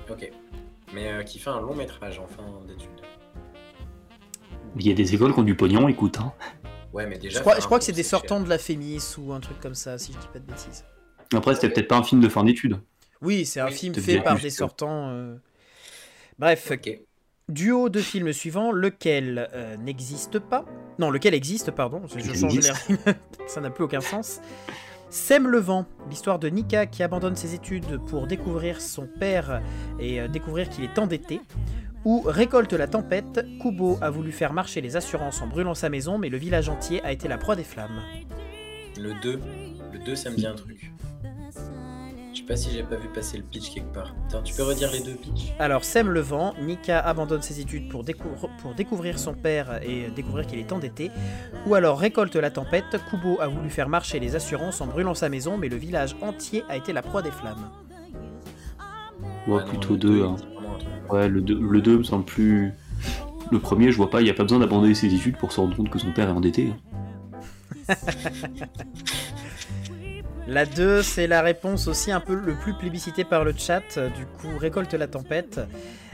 Ok. Mais euh, qui fait un long métrage en fin d'études. Il y a des écoles qui ont du pognon, écoute. Hein. Ouais, mais déjà. Je crois, je crois que c'est des cher. sortants de la Fémis ou un truc comme ça, si je dis pas de bêtises. Après, c'était peut-être pas un film de fin d'études. Oui, c'est un Oui, film fait par des sortants. Bref, Ok. duo de films suivants, lequel euh, n'existe pas? Non, lequel existe, pardon. Je, change les rimes. (laughs) Ça n'a plus aucun sens. Sème le vent, l'histoire de Nika qui abandonne ses études pour découvrir son père et euh, découvrir qu'il est endetté. Ou Récolte la tempête, Kubo a voulu faire marcher les assurances en brûlant sa maison, mais le village entier a été la proie des flammes. Le 2. Le 2, ça me dit un truc. Je sais pas si j'ai pas vu passer le pitch quelque part. Attends, tu peux redire les deux pitchs Alors, sème le vent, Nika abandonne ses études pour, découvre- pour découvrir son père et découvrir qu'il est endetté. Ou alors récolte la tempête, Kubo a voulu faire marcher les assurances en brûlant sa maison, mais le village entier a été la proie des flammes. Ouais, Ah plutôt deux. hein. Ouais, le 2 le deux me semble plus. Le premier, je vois pas, il y a pas besoin d'abandonner ses études pour se rendre compte que son père est endetté. hein. (laughs) La 2, c'est la réponse aussi un peu le plus plébiscité par le chat, du coup, récolte la tempête.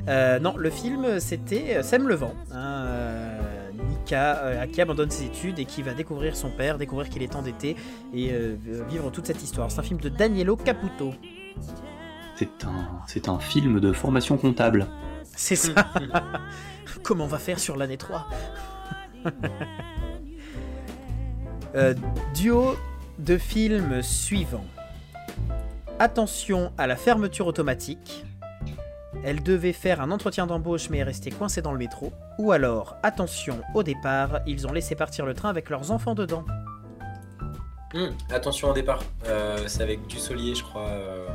Euh, non, le film, c'était Sème le vent. hein, euh, Nika, euh, qui abandonne ses études et qui va découvrir son père, découvrir qu'il est endetté et vivre toute cette histoire. C'est un film de Danielo Caputo. C'est un, c'est un film de formation comptable. C'est ça. (laughs) Comment on va faire sur l'année 3 (laughs) Euh, Duo de films suivants. Attention à la fermeture automatique. Elle devait faire un entretien d'embauche mais est restée coincée dans le métro. Ou alors, attention, au départ, ils ont laissé partir le train avec leurs enfants dedans. Hum, attention au départ. Euh, c'est avec Dussolier, je crois. euh,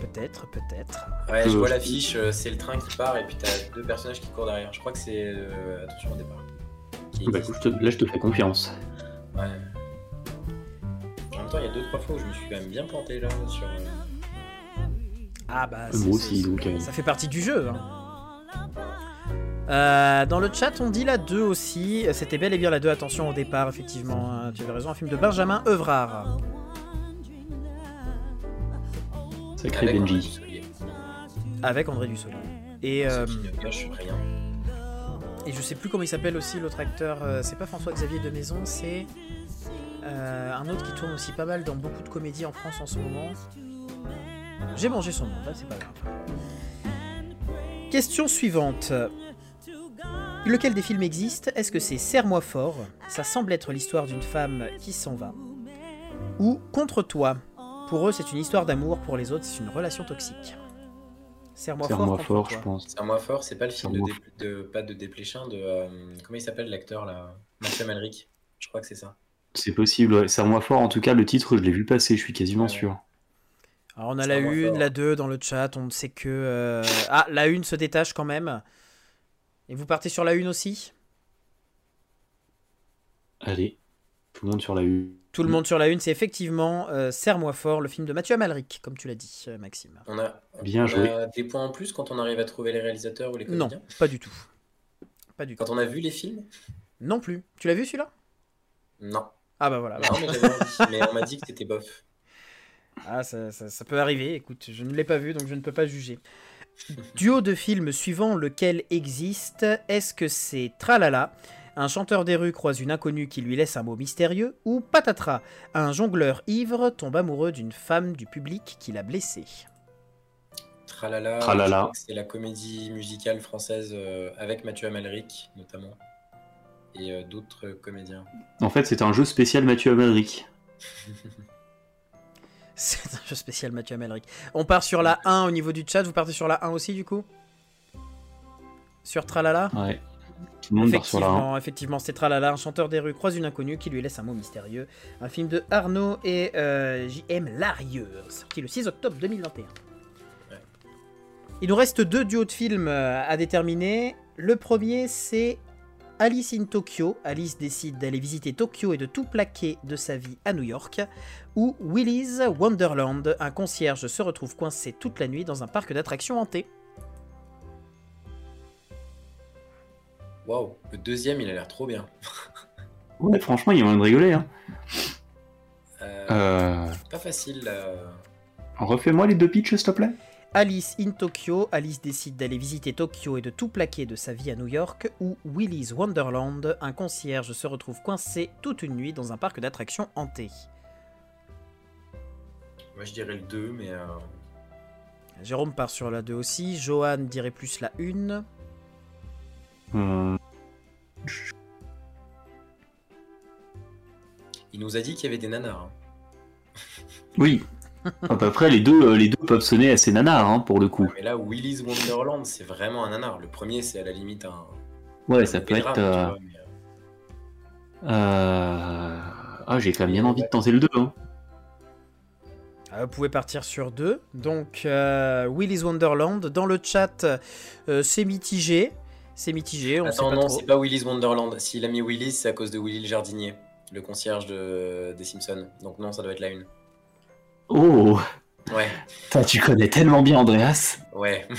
Peut-être, peut-être. Ouais, je Euh, vois l'affiche, c'est le train qui part et puis t'as deux personnages qui courent derrière. Je crois que c'est euh, attention au départ. Qui Bah, existe. écoute, je te- là, je te fais confiance. Ouais. En même temps, il y a deux trois fois où je me suis quand même bien planté là sur. euh, Ah bah, Euh, c'est- moi aussi, c'est- donc, ça fait partie du jeu. hein. Euh, dans le chat, on dit la 2 aussi. C'était bel et bien la 2, attention au départ, effectivement. hein, tu avais raison, un film de Benjamin Evrard. Sacré avec André Benji. Avec André Dussolier. Et, euh, qui ne gâche rien. Et je sais plus comment il s'appelle aussi l'autre acteur. euh, c'est pas François-Xavier de Maison, c'est euh, un autre qui tourne aussi pas mal dans beaucoup de comédies en France en ce moment. J'ai mangé son nom, c'est pas grave. Question suivante. Lequel des films existe Est-ce que c'est Serre-moi fort? Ça semble être l'histoire d'une femme qui s'en va. Ou Contre toi? Pour eux, c'est une histoire d'amour, pour les autres, c'est une relation toxique. Serre-moi fort. Serre-moi contre fort, toi. je pense. Mois fort, c'est pas le film de, Serre-moi Dé- de- pas de Desplechin, de euh, comment il s'appelle l'acteur là, Mathieu Malric. Je crois que c'est ça. C'est possible, ouais. Serre-moi fort. En tout cas, le titre, je l'ai vu passer, je suis quasiment Ouais. sûr. Alors on a la Serre-moi une, fort. la 2 dans le chat, on ne sait que... euh, Ah, la une se détache quand même. Et vous partez sur la une aussi? Allez, tout le monde sur la U. Tout le monde sur la une, c'est effectivement euh, Serre-moi fort, le film de Mathieu Amalric, comme tu l'as dit, euh, Maxime. On a, Bien on joué. a des points en plus quand on arrive à trouver les réalisateurs ou les Non, comédiens? pas du tout. Pas du tout. Quand on a vu les films? Non plus. Tu l'as vu celui-là? Non. Ah bah voilà. Non, mais envie. Mais on m'a dit que c'était bof. (laughs) Ah, ça, ça- ça peut arriver. Écoute, je ne l'ai pas vu, donc je ne peux pas juger. Duo de films suivant lequel existe, est-ce que c'est Tralala? Un chanteur des rues croise une inconnue qui lui laisse un mot mystérieux, ou Patatras, un jongleur ivre tombe amoureux d'une femme du public qui l'a blessé. Tralala. Tralala. C'est la comédie musicale française euh, avec Mathieu Amalric notamment et euh, d'autres comédiens. En fait, c'est un jeu spécial Mathieu Amalric. (laughs) C'est un jeu spécial Mathieu Amalric. On part sur la 1 au niveau du chat, vous partez sur la 1 aussi du coup? Sur Tralala? Ouais. Tout le monde part sur la 1. Effectivement, effectivement, c'est Tralala, un chanteur des rues croise une inconnue qui lui laisse un mot mystérieux. Un film de Arnaud et euh, J.M. Larieux, sorti le 6 octobre 2021. Ouais. Il nous reste deux duos de films euh, à déterminer. Le premier, c'est Alice in Tokyo. Alice décide d'aller visiter Tokyo et de tout plaquer de sa vie à New York. Ou Willy's Wonderland. Un concierge se retrouve coincé toute la nuit dans un parc d'attractions hanté. Waouh, le deuxième il a l'air trop bien. (laughs) Ouais, franchement, il y a moyen de rigoler. Hein. Euh, Euh... Pas facile là. Refais-moi les deux pitchs, s'il te plaît. Alice in Tokyo, Alice décide d'aller visiter Tokyo et de tout plaquer de sa vie à New York, ou Willy's Wonderland, un concierge se retrouve coincé toute une nuit dans un parc d'attractions hanté. Moi je dirais le 2, mais euh, Jérôme part sur la 2 aussi, Johan dirait plus la 1. Euh, il nous a dit qu'il y avait des nanars. hein. (laughs) Oui. À peu près, les deux, euh, les deux peuvent sonner assez nanar, hein, pour le coup. Mais là, Willy's Wonderland, c'est vraiment un nanar. Le premier, c'est à la limite un. Ouais, un ça peut être. euh, vois, mais, Ah, j'ai quand même bien envie de tenter le 2. Hein. Ah, vous pouvez partir sur 2. Donc, euh, Willy's Wonderland. Dans le chat, euh, c'est mitigé. C'est mitigé, on Attends, sait pas non, trop. c'est pas Willy's Wonderland. S'il a mis Willy's, c'est à cause de Willy le jardinier, le concierge de... des Simpsons. Donc non, ça doit être la une. Oh, Ouais, Putain, tu connais tellement bien Andreas. ouais. (laughs)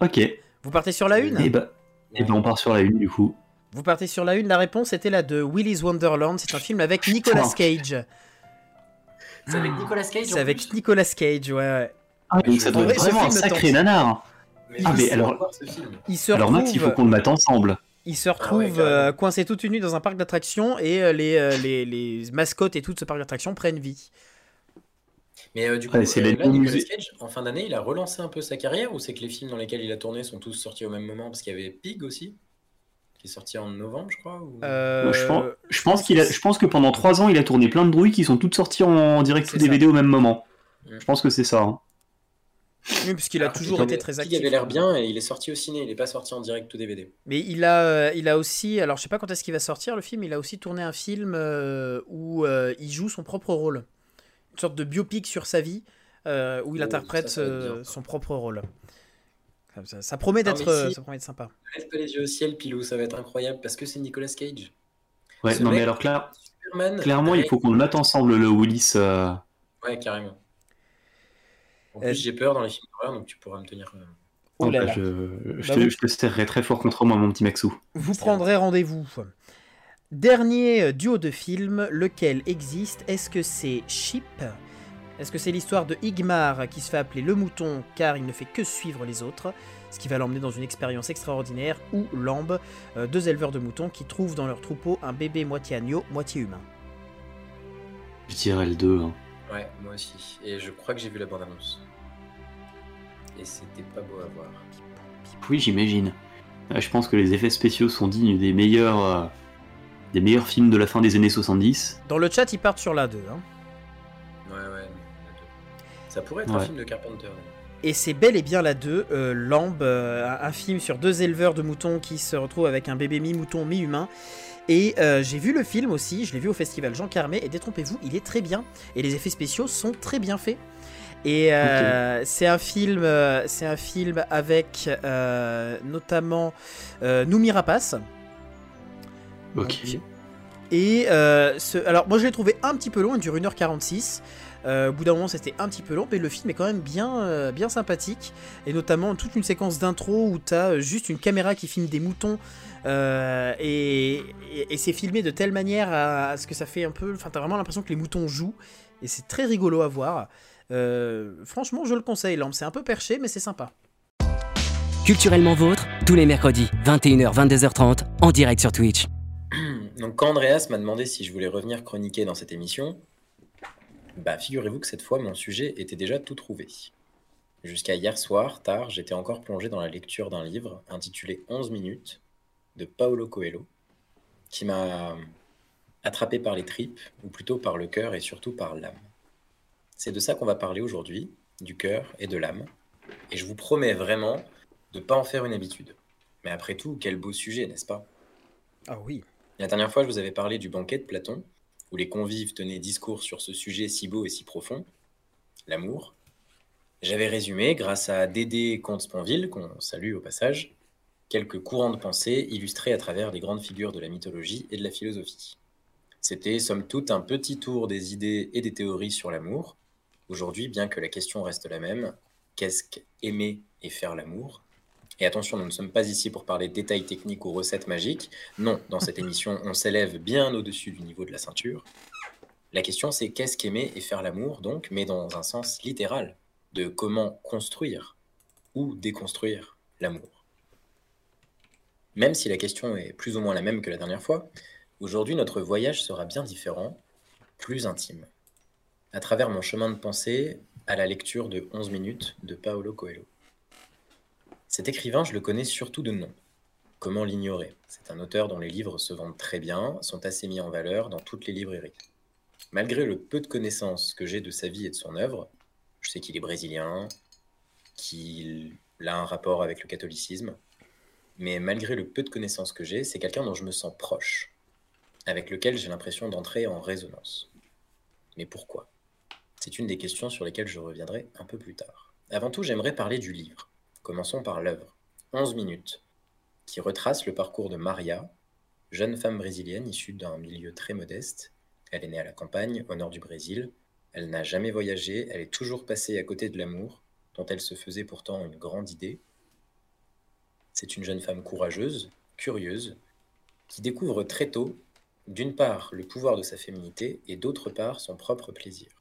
Ok. Vous partez sur la 1 bah, eh ben, on part sur la une du coup. Vous partez sur la 1. La réponse était la de Willy's Wonderland. C'est un film avec Nicolas Cage. C'est avec Nicolas Cage. C'est avec Nicolas Cage, ouais, ouais. Ah, donc ça doit être vraiment un sacré tente. Ah, mais alors-. Il se Alors retrouve, Max, il faut qu'on le mette ensemble. il se retrouve Ah ouais, carrément. euh, coincé toute une nuit dans un parc d'attractions et euh, les, euh, les, les mascottes et tout ce parc d'attractions prennent vie. Mais euh, du coup, Ouais, c'est euh, là, Nicolas. Cage, en fin d'année, il a relancé un peu sa carrière ou c'est que les films dans lesquels il a tourné sont tous sortis au même moment? Parce qu'il y avait Pig aussi, qui est sorti en novembre, je crois. ou- Euh, je pense, je pense qu'il a, je pense que pendant 3 ans, il a tourné plein de bruits qui sont toutes sorties en direct DVD au même moment. Mm. Je pense que c'est ça. hein. Oui, puisqu'il a Alors, toujours été très actif. avait l'air bien et il est sorti au ciné, il est pas sorti en direct ou DVD. Mais il a, euh, il a aussi, alors je sais pas quand est-ce qu'il va sortir le film, il a aussi tourné un film euh, où euh, il joue son propre rôle. Une sorte de biopic sur sa vie euh, où il Oh, interprète ça, ça euh, bien, son propre rôle. Ça, ça promet d'être mais si. ça promet d'être sympa. Lève pas les yeux au ciel, Pilou, ça va être incroyable parce que c'est Nicolas Cage. Ouais, Ce non mais alors clair- Superman. clairement, il faut qu'on le mette ensemble le Willis. euh, Ouais, carrément. En plus, j'ai peur dans les films d'horreur, donc tu pourras me tenir. Oh là bah, là. Je, je Bah, te, vous- je te serrerai très fort contre moi, mon petit Maxou. Vous prendrez rendez-vous. Dernier euh, duo de films, lequel existe? Est-ce que c'est Sheep Est-ce que c'est l'histoire de Igmar qui se fait appeler le mouton car il ne fait que suivre les autres, ce qui va l'emmener dans une expérience extraordinaire Ou Lambe, euh, deux éleveurs de moutons qui trouvent dans leur troupeau un bébé moitié agneau, moitié humain Je dirais le 2. hein. Ouais, moi aussi. Et je crois que j'ai vu la bande-annonce. Et c'était pas beau à voir. Oui, j'imagine. Euh, Je pense que les effets spéciaux sont dignes des meilleurs, euh, des meilleurs films de la fin des années 70. Dans le chat, ils partent sur la 2. hein. Ça pourrait être un film de Carpenter. Et c'est bel et bien la 2, euh, Lamb, euh, un, film sur deux éleveurs de moutons qui se retrouvent avec un bébé mi-mouton, mi-humain. Et euh, j'ai vu le film aussi, je l'ai vu au festival Jean Carmet, et détrompez-vous, il est très bien. Et les effets spéciaux sont très bien faits. Et c'est un film, c'est un film avec notamment Noumi Rapace. Ok. Et ce, alors moi je l'ai trouvé un petit peu long, il dure 1h46. Euh, au bout d'un moment, c'était un petit peu long, mais le film est quand même bien, euh, bien sympathique. Et notamment toute une séquence d'intro où tu as euh, juste une caméra qui filme des moutons. et, c'est filmé de telle manière à, ce que ça fait un peu. Enfin, t'as vraiment l'impression que les moutons jouent. Et c'est très rigolo à voir. Franchement, je le conseille, Lampe. C'est un peu perché, mais c'est sympa. Culturellement vôtre, tous les mercredis, 21h, 22h30, en direct sur Twitch. (clears throat) Donc, quand Andreas m'a demandé si je voulais revenir chroniquer dans cette émission, bah, figurez-vous que cette fois, mon sujet était déjà tout trouvé. Jusqu'à hier soir, tard, j'étais encore plongé dans la lecture d'un livre intitulé 11 minutes de Paolo Coelho, qui m'a attrapé par les tripes, ou plutôt par le cœur et surtout par l'âme. C'est de ça qu'on va parler aujourd'hui, du cœur et de l'âme. Et je vous promets vraiment de ne pas en faire une habitude. Mais après tout, quel beau sujet, n'est-ce pas? Ah oui. La dernière fois, je vous avais parlé du banquet de Platon, où les convives tenaient discours sur ce sujet si beau et si profond, l'amour. J'avais résumé, grâce à Dédé Comte-Sponville, qu'on salue au passage, quelques courants de pensée illustrés à travers les grandes figures de la mythologie et de la philosophie. C'était, somme toute, un petit tour des idées et des théories sur l'amour. Aujourd'hui, bien que la question reste la même, qu'est-ce qu'aimer et faire l'amour? Et attention, nous ne sommes pas ici pour parler détails techniques ou recettes magiques. Non, dans cette émission, on s'élève bien au-dessus du niveau de la ceinture. La question, c'est qu'est-ce qu'aimer et faire l'amour, donc, mais dans un sens littéral, de comment construire ou déconstruire l'amour. Même si la question est plus ou moins la même que la dernière fois, aujourd'hui notre voyage sera bien différent, plus intime, à travers mon chemin de pensée à la lecture de 11 minutes de Paolo Coelho. Cet écrivain, je le connais surtout de nom. Comment l'ignorer? C'est un auteur dont les livres se vendent très bien, sont assez mis en valeur dans toutes les librairies. Malgré le peu de connaissances que j'ai de sa vie et de son œuvre, je sais qu'il est brésilien, qu'il a un rapport avec le catholicisme, mais malgré le peu de connaissances que j'ai, c'est quelqu'un dont je me sens proche, avec lequel j'ai l'impression d'entrer en résonance. Mais pourquoi? C'est une des questions sur lesquelles je reviendrai un peu plus tard. Avant tout, j'aimerais parler du livre. Commençons par l'œuvre. 11 minutes, qui retrace le parcours de Maria, jeune femme brésilienne issue d'un milieu très modeste. Elle est née à la campagne, au nord du Brésil. Elle n'a jamais voyagé, elle est toujours passée à côté de l'amour, dont elle se faisait pourtant une grande idée. C'est une jeune femme courageuse, curieuse, qui découvre très tôt, d'une part, le pouvoir de sa féminité et d'autre part, son propre plaisir.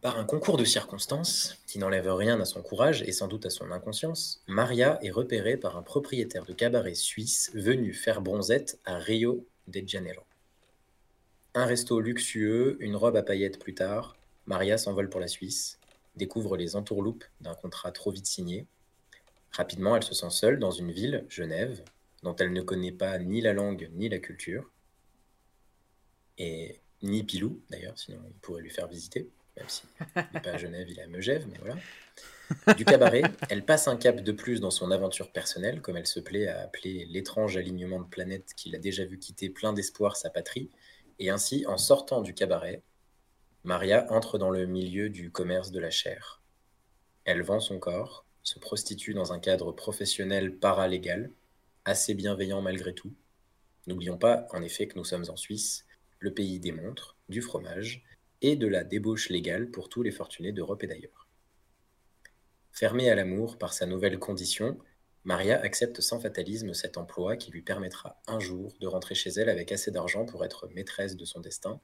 Par un concours de circonstances, qui n'enlève rien à son courage et sans doute à son inconscience, Maria est repérée par un propriétaire de cabaret suisse venu faire bronzette à Rio de Janeiro. Un resto luxueux, une robe à paillettes plus tard, Maria s'envole pour la Suisse, découvre les entourloupes d'un contrat trop vite signé. Rapidement, elle se sent seule dans une ville, Genève, dont elle ne connaît pas ni la langue ni la culture, et ni Pilou d'ailleurs, sinon il pourrait lui faire visiter même n'est pas à Genève, il est à Megève, mais voilà. Du cabaret, elle passe un cap de plus dans son aventure personnelle, comme elle se plaît à appeler l'étrange alignement de planètes qu'il a déjà vu quitter plein d'espoir sa patrie, et ainsi, en sortant du cabaret, Maria entre dans le milieu du commerce de la chair. Elle vend son corps, se prostitue dans un cadre professionnel paralégal, assez bienveillant malgré tout. N'oublions pas, en effet, que nous sommes en Suisse, le pays des montres, du fromage, et de la débauche légale pour tous les fortunés d'Europe et d'ailleurs. Fermée à l'amour par sa nouvelle condition, Maria accepte sans fatalisme cet emploi qui lui permettra un jour de rentrer chez elle avec assez d'argent pour être maîtresse de son destin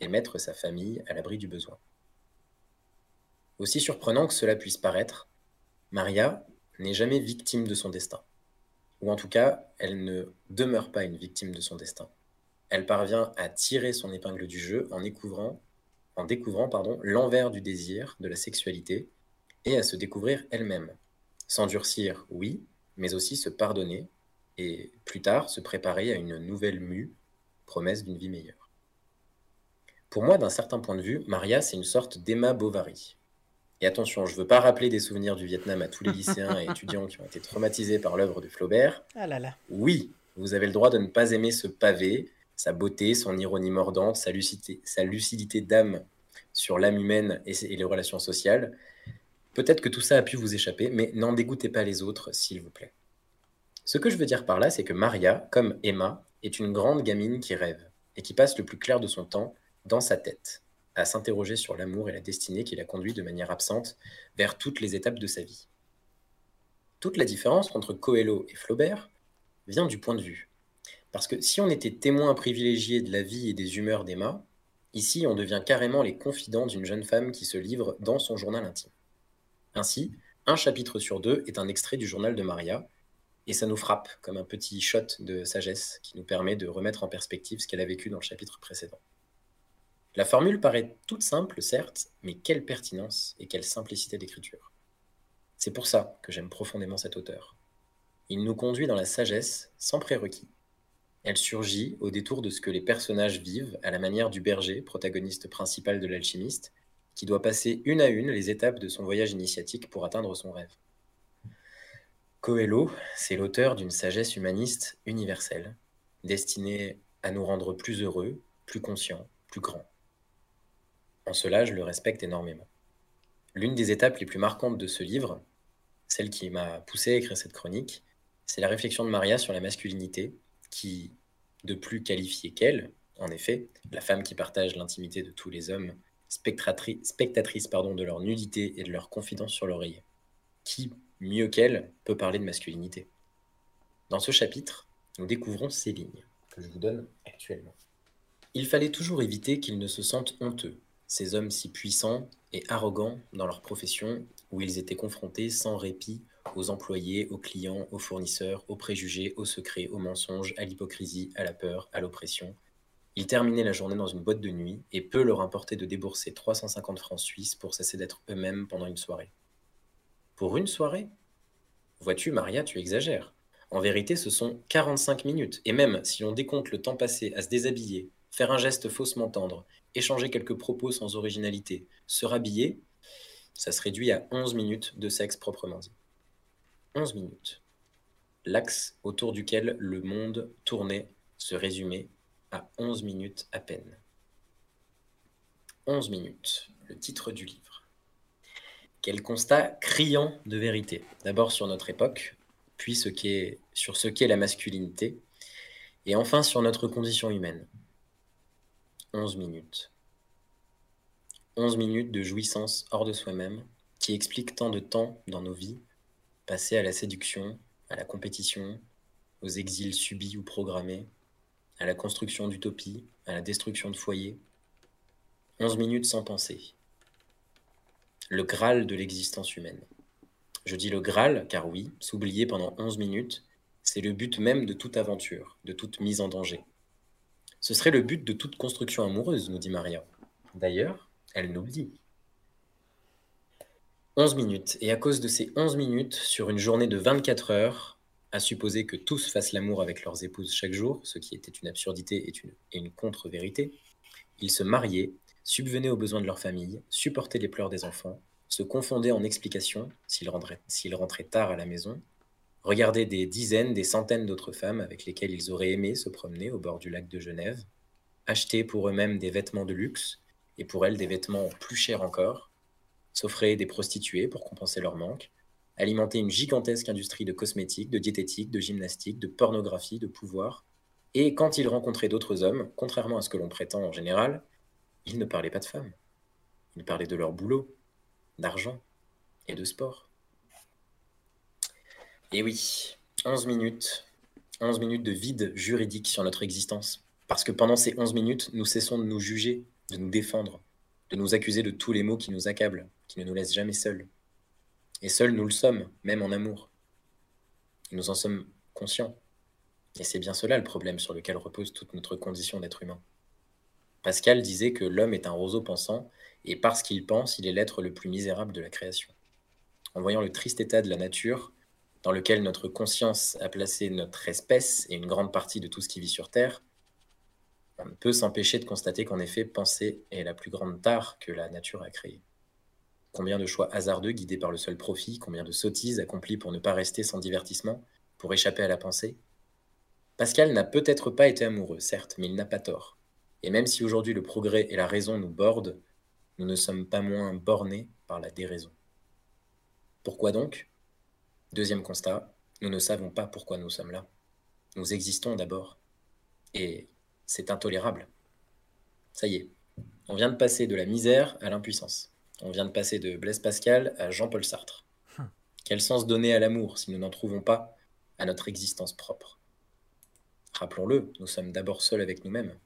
et mettre sa famille à l'abri du besoin. Aussi surprenant que cela puisse paraître, Maria n'est jamais victime de son destin. Ou en tout cas, elle ne demeure pas une victime de son destin. Elle parvient à tirer son épingle du jeu en découvrant en découvrant pardon, l'envers du désir, de la sexualité, et à se découvrir elle-même. S'endurcir, oui, mais aussi se pardonner, et plus tard se préparer à une nouvelle mue, promesse d'une vie meilleure. Pour moi, d'un certain point de vue, Maria, c'est une sorte d'Emma Bovary. Et attention, je ne veux pas rappeler des souvenirs du Vietnam à tous les lycéens et (laughs) étudiants qui ont été traumatisés par l'œuvre de Flaubert. Ah là là. Oui, vous avez le droit de ne pas aimer ce pavé, sa beauté, son ironie mordante, sa lucidité, sa lucidité d'âme sur l'âme humaine et, et les relations sociales. Peut-être que tout ça a pu vous échapper, mais n'en dégoûtez pas les autres, s'il vous plaît. Ce que je veux dire par là, c'est que Maria, comme Emma, est une grande gamine qui rêve et qui passe le plus clair de son temps dans sa tête, à s'interroger sur l'amour et la destinée qui la conduit de manière absente vers toutes les étapes de sa vie. Toute la différence entre Coelho et Flaubert vient du point de vue. Parce que si on était témoin privilégié de la vie et des humeurs d'Emma, ici on devient carrément les confidents d'une jeune femme qui se livre dans son journal intime. Ainsi, un chapitre sur deux est un extrait du journal de Maria, et ça nous frappe comme un petit shot de sagesse qui nous permet de remettre en perspective ce qu'elle a vécu dans le chapitre précédent. La formule paraît toute simple, certes, mais quelle pertinence et quelle simplicité d'écriture. C'est pour ça que j'aime profondément cet auteur. Il nous conduit dans la sagesse sans prérequis. Elle surgit au détour de ce que les personnages vivent à la manière du berger, protagoniste principal de l'alchimiste, qui doit passer une à une les étapes de son voyage initiatique pour atteindre son rêve. Coelho, c'est l'auteur d'une sagesse humaniste universelle, destinée à nous rendre plus heureux, plus conscients, plus grands. En cela, je le respecte énormément. L'une des étapes les plus marquantes de ce livre, celle qui m'a poussé à écrire cette chronique, c'est la réflexion de Maria sur la masculinité, qui, de plus qualifiée qu'elle, en effet, la femme qui partage l'intimité de tous les hommes, spectatrice pardon, de leur nudité et de leur confidence sur l'oreiller. Qui, mieux qu'elle, peut parler de masculinité? Dans ce chapitre, nous découvrons ces lignes, que je vous donne actuellement. Il fallait toujours éviter qu'ils ne se sentent honteux, ces hommes si puissants et arrogants dans leur profession, où ils étaient confrontés sans répit aux employés, aux clients, aux fournisseurs, aux préjugés, aux secrets, aux mensonges, à l'hypocrisie, à la peur, à l'oppression. Ils terminaient la journée dans une boîte de nuit, et peu leur importait de débourser 350 francs suisses pour cesser d'être eux-mêmes pendant une soirée. Pour une soirée? Vois-tu, Maria, tu exagères. En vérité, ce sont 45 minutes, et même si l'on décompte le temps passé à se déshabiller, faire un geste faussement tendre, échanger quelques propos sans originalité, se rhabiller, ça se réduit à 11 minutes de sexe proprement dit. 11 minutes. L'axe autour duquel le monde tournait se résumait à 11 minutes à peine. 11 minutes, le titre du livre. Quel constat criant de vérité. D'abord sur notre époque, puis sur ce qu'est la masculinité, et enfin sur notre condition humaine. 11 minutes. 11 minutes de jouissance hors de soi-même qui expliquent tant de temps dans nos vies passés à la séduction, à la compétition, aux exils subis ou programmés, à la construction d'utopies, à la destruction de foyers. 11 minutes sans penser. Le Graal de l'existence humaine. Je dis le Graal car oui, s'oublier pendant 11 minutes, c'est le but même de toute aventure, de toute mise en danger. Ce serait le but de toute construction amoureuse, nous dit Maria. D'ailleurs, elle nous. 11 minutes. Et à cause de ces 11 minutes, sur une journée de 24 heures, à supposer que tous fassent l'amour avec leurs épouses chaque jour, ce qui était une absurdité et une, contre-vérité, ils se mariaient, subvenaient aux besoins de leur famille, supportaient les pleurs des enfants, se confondaient en explications s'ils rentraient, tard à la maison, Regardez des dizaines, des centaines d'autres femmes avec lesquelles ils auraient aimé se promener au bord du lac de Genève, acheter pour eux-mêmes des vêtements de luxe, et pour elles des vêtements plus chers encore, s'offraient des prostituées pour compenser leur manque, alimenter une gigantesque industrie de cosmétiques, de diététique, de gymnastique, de pornographie, de pouvoir, et quand ils rencontraient d'autres hommes, contrairement à ce que l'on prétend en général, ils ne parlaient pas de femmes. Ils parlaient de leur boulot, d'argent et de sport. Et oui, 11 minutes. 11 minutes de vide juridique sur notre existence. Parce que pendant ces 11 minutes, nous cessons de nous juger, de nous défendre, de nous accuser de tous les maux qui nous accablent, qui ne nous laissent jamais seuls. Et seuls nous le sommes, même en amour. Nous en sommes conscients. Et c'est bien cela le problème sur lequel repose toute notre condition d'être humain. Pascal disait que l'homme est un roseau pensant, et parce qu'il pense, il est l'être le plus misérable de la création. En voyant le triste état de la nature, dans lequel notre conscience a placé notre espèce et une grande partie de tout ce qui vit sur Terre, On ne peut s'empêcher de constater qu'en effet, penser est la plus grande tare que la nature a créée. Combien de choix hasardeux guidés par le seul profit, combien de sottises accomplies pour ne pas rester sans divertissement, pour échapper à la pensée? Pascal n'a peut-être pas été amoureux, certes, mais il n'a pas tort. Et même si aujourd'hui le progrès et la raison nous bordent, nous ne sommes pas moins bornés par la déraison. Pourquoi donc? Deuxième constat, nous ne savons pas pourquoi nous sommes là. Nous existons d'abord. Et c'est intolérable. Ça y est, on vient de passer de la misère à l'impuissance. On vient de passer de Blaise Pascal à Jean-Paul Sartre. Hum. Quel sens donner à l'amour si nous n'en trouvons pas à notre existence propre? Rappelons-le, nous sommes d'abord seuls avec nous-mêmes,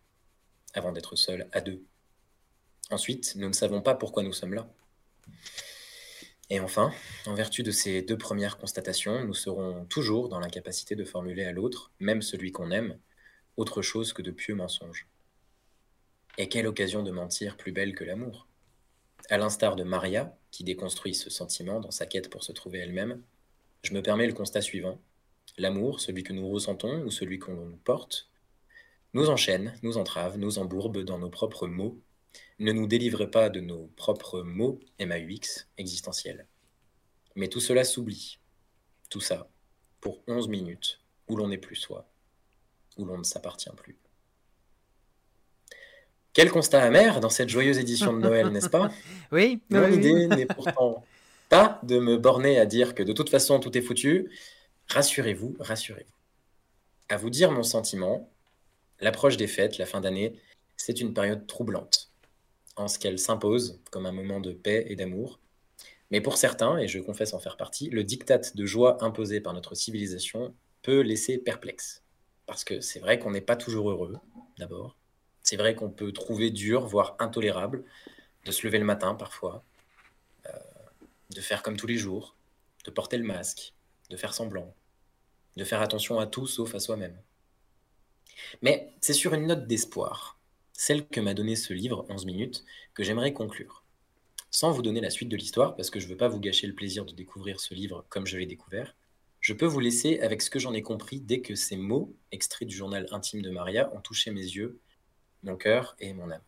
avant d'être seuls à deux. Ensuite, nous ne savons pas pourquoi nous sommes là. Et enfin, en vertu de ces deux premières constatations, nous serons toujours dans l'incapacité de formuler à l'autre, même celui qu'on aime, autre chose que de pieux mensonges. Et quelle occasion de mentir plus belle que l'amour? À l'instar de Maria, qui déconstruit ce sentiment dans sa quête pour se trouver elle-même, je me permets le constat suivant. L'amour, celui que nous ressentons ou celui qu'on nous porte, nous enchaîne, nous entrave, nous embourbe dans nos propres mots ne nous délivre pas de nos propres mots MAUX existentiels. Mais tout cela s'oublie. Tout ça pour 11 minutes où l'on n'est plus soi, où l'on ne s'appartient plus. Quel constat amer dans cette joyeuse édition de Noël, n'est-ce pas (laughs) Oui. Mon idée n'est pourtant pas de me borner à dire que de toute façon tout est foutu. Rassurez-vous, rassurez-vous. À vous dire mon sentiment, l'approche des fêtes, la fin d'année, c'est une période troublante en ce qu'elle s'impose comme un moment de paix et d'amour. Mais pour certains, et je confesse en faire partie, le diktat de joie imposé par notre civilisation peut laisser perplexe. Parce que c'est vrai qu'on n'est pas toujours heureux, d'abord. C'est vrai qu'on peut trouver dur, voire intolérable, de se lever le matin parfois, euh, de faire comme tous les jours, de porter le masque, de faire semblant, de faire attention à tout sauf à soi-même. Mais c'est sur une note d'espoir celle que m'a donnée ce livre, 11 minutes, que j'aimerais conclure. Sans vous donner la suite de l'histoire, parce que je ne veux pas vous gâcher le plaisir de découvrir ce livre comme je l'ai découvert, je peux vous laisser avec ce que j'en ai compris dès que ces mots, extraits du journal intime de Maria, ont touché mes yeux, mon cœur et mon âme.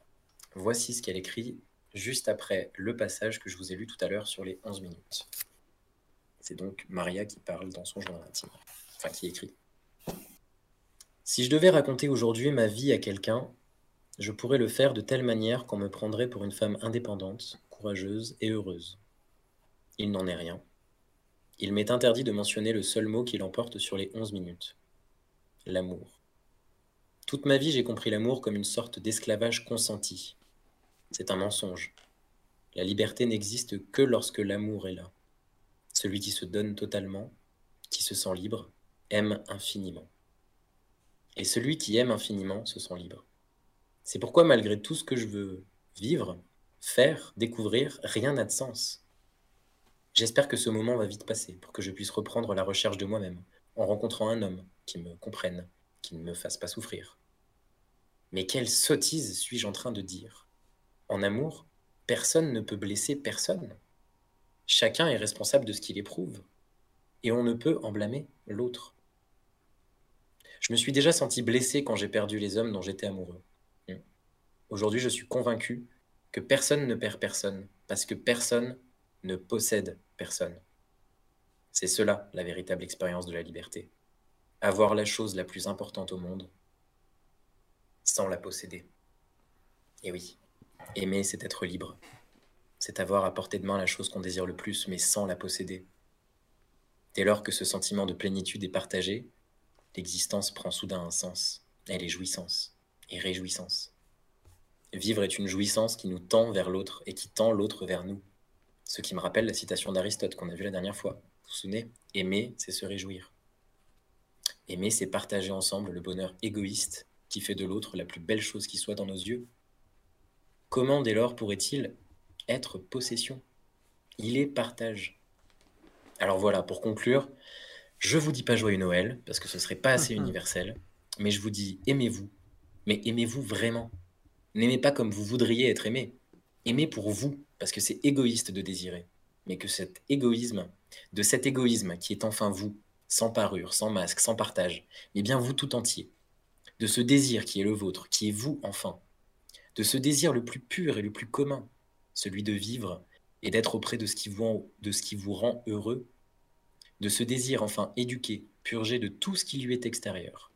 Voici ce qu'elle écrit juste après le passage que je vous ai lu tout à l'heure sur les 11 minutes. C'est donc Maria qui parle dans son journal intime, enfin qui écrit. Si je devais raconter aujourd'hui ma vie à quelqu'un, je pourrais le faire de telle manière qu'on me prendrait pour une femme indépendante, courageuse et heureuse. Il n'en est rien. Il m'est interdit de mentionner le seul mot qui l'emporte sur les onze minutes. L'amour. Toute ma vie, j'ai compris l'amour comme une sorte d'esclavage consenti. C'est un mensonge. La liberté n'existe que lorsque l'amour est là. Celui qui se donne totalement, qui se sent libre, aime infiniment. Et celui qui aime infiniment se sent libre. C'est pourquoi malgré tout ce que je veux vivre, faire, découvrir, rien n'a de sens. J'espère que ce moment va vite passer pour que je puisse reprendre la recherche de moi-même en rencontrant un homme qui me comprenne, qui ne me fasse pas souffrir. Mais quelle sottise suis-je en train de dire? En amour, personne ne peut blesser personne. Chacun est responsable de ce qu'il éprouve. Et on ne peut en blâmer l'autre. Je me suis déjà senti blessé quand j'ai perdu les hommes dont j'étais amoureux. Aujourd'hui, je suis convaincu que personne ne perd personne, parce que personne ne possède personne. C'est cela la véritable expérience de la liberté. Avoir la chose la plus importante au monde sans la posséder. Et oui, aimer, c'est être libre. C'est avoir à portée de main la chose qu'on désire le plus, mais sans la posséder. Dès lors que ce sentiment de plénitude est partagé, l'existence prend soudain un sens. Elle est jouissance et réjouissance. Vivre est une jouissance qui nous tend vers l'autre et qui tend l'autre vers nous. Ce qui me rappelle la citation d'Aristote qu'on a vue la dernière fois. Vous vous souvenez? Aimer, c'est se réjouir. Aimer, c'est partager ensemble le bonheur égoïste qui fait de l'autre la plus belle chose qui soit dans nos yeux. Comment dès lors pourrait-il être possession? Il est partage. Alors voilà, pour conclure, je vous dis pas joyeux Noël, parce que ce serait pas assez (laughs) universel, mais je vous dis aimez-vous, mais aimez-vous vraiment. N'aimez pas comme vous voudriez être aimé. Aimez pour vous, parce que c'est égoïste de désirer. Mais que cet égoïsme, de cet égoïsme qui est enfin vous, sans parure, sans masque, sans partage, mais bien vous tout entier, de ce désir qui est le vôtre, qui est vous enfin, de ce désir le plus pur et le plus commun, celui de vivre et d'être auprès de ce, qui vous, rend heureux, de ce désir enfin éduqué, purgé de tout ce qui lui est extérieur.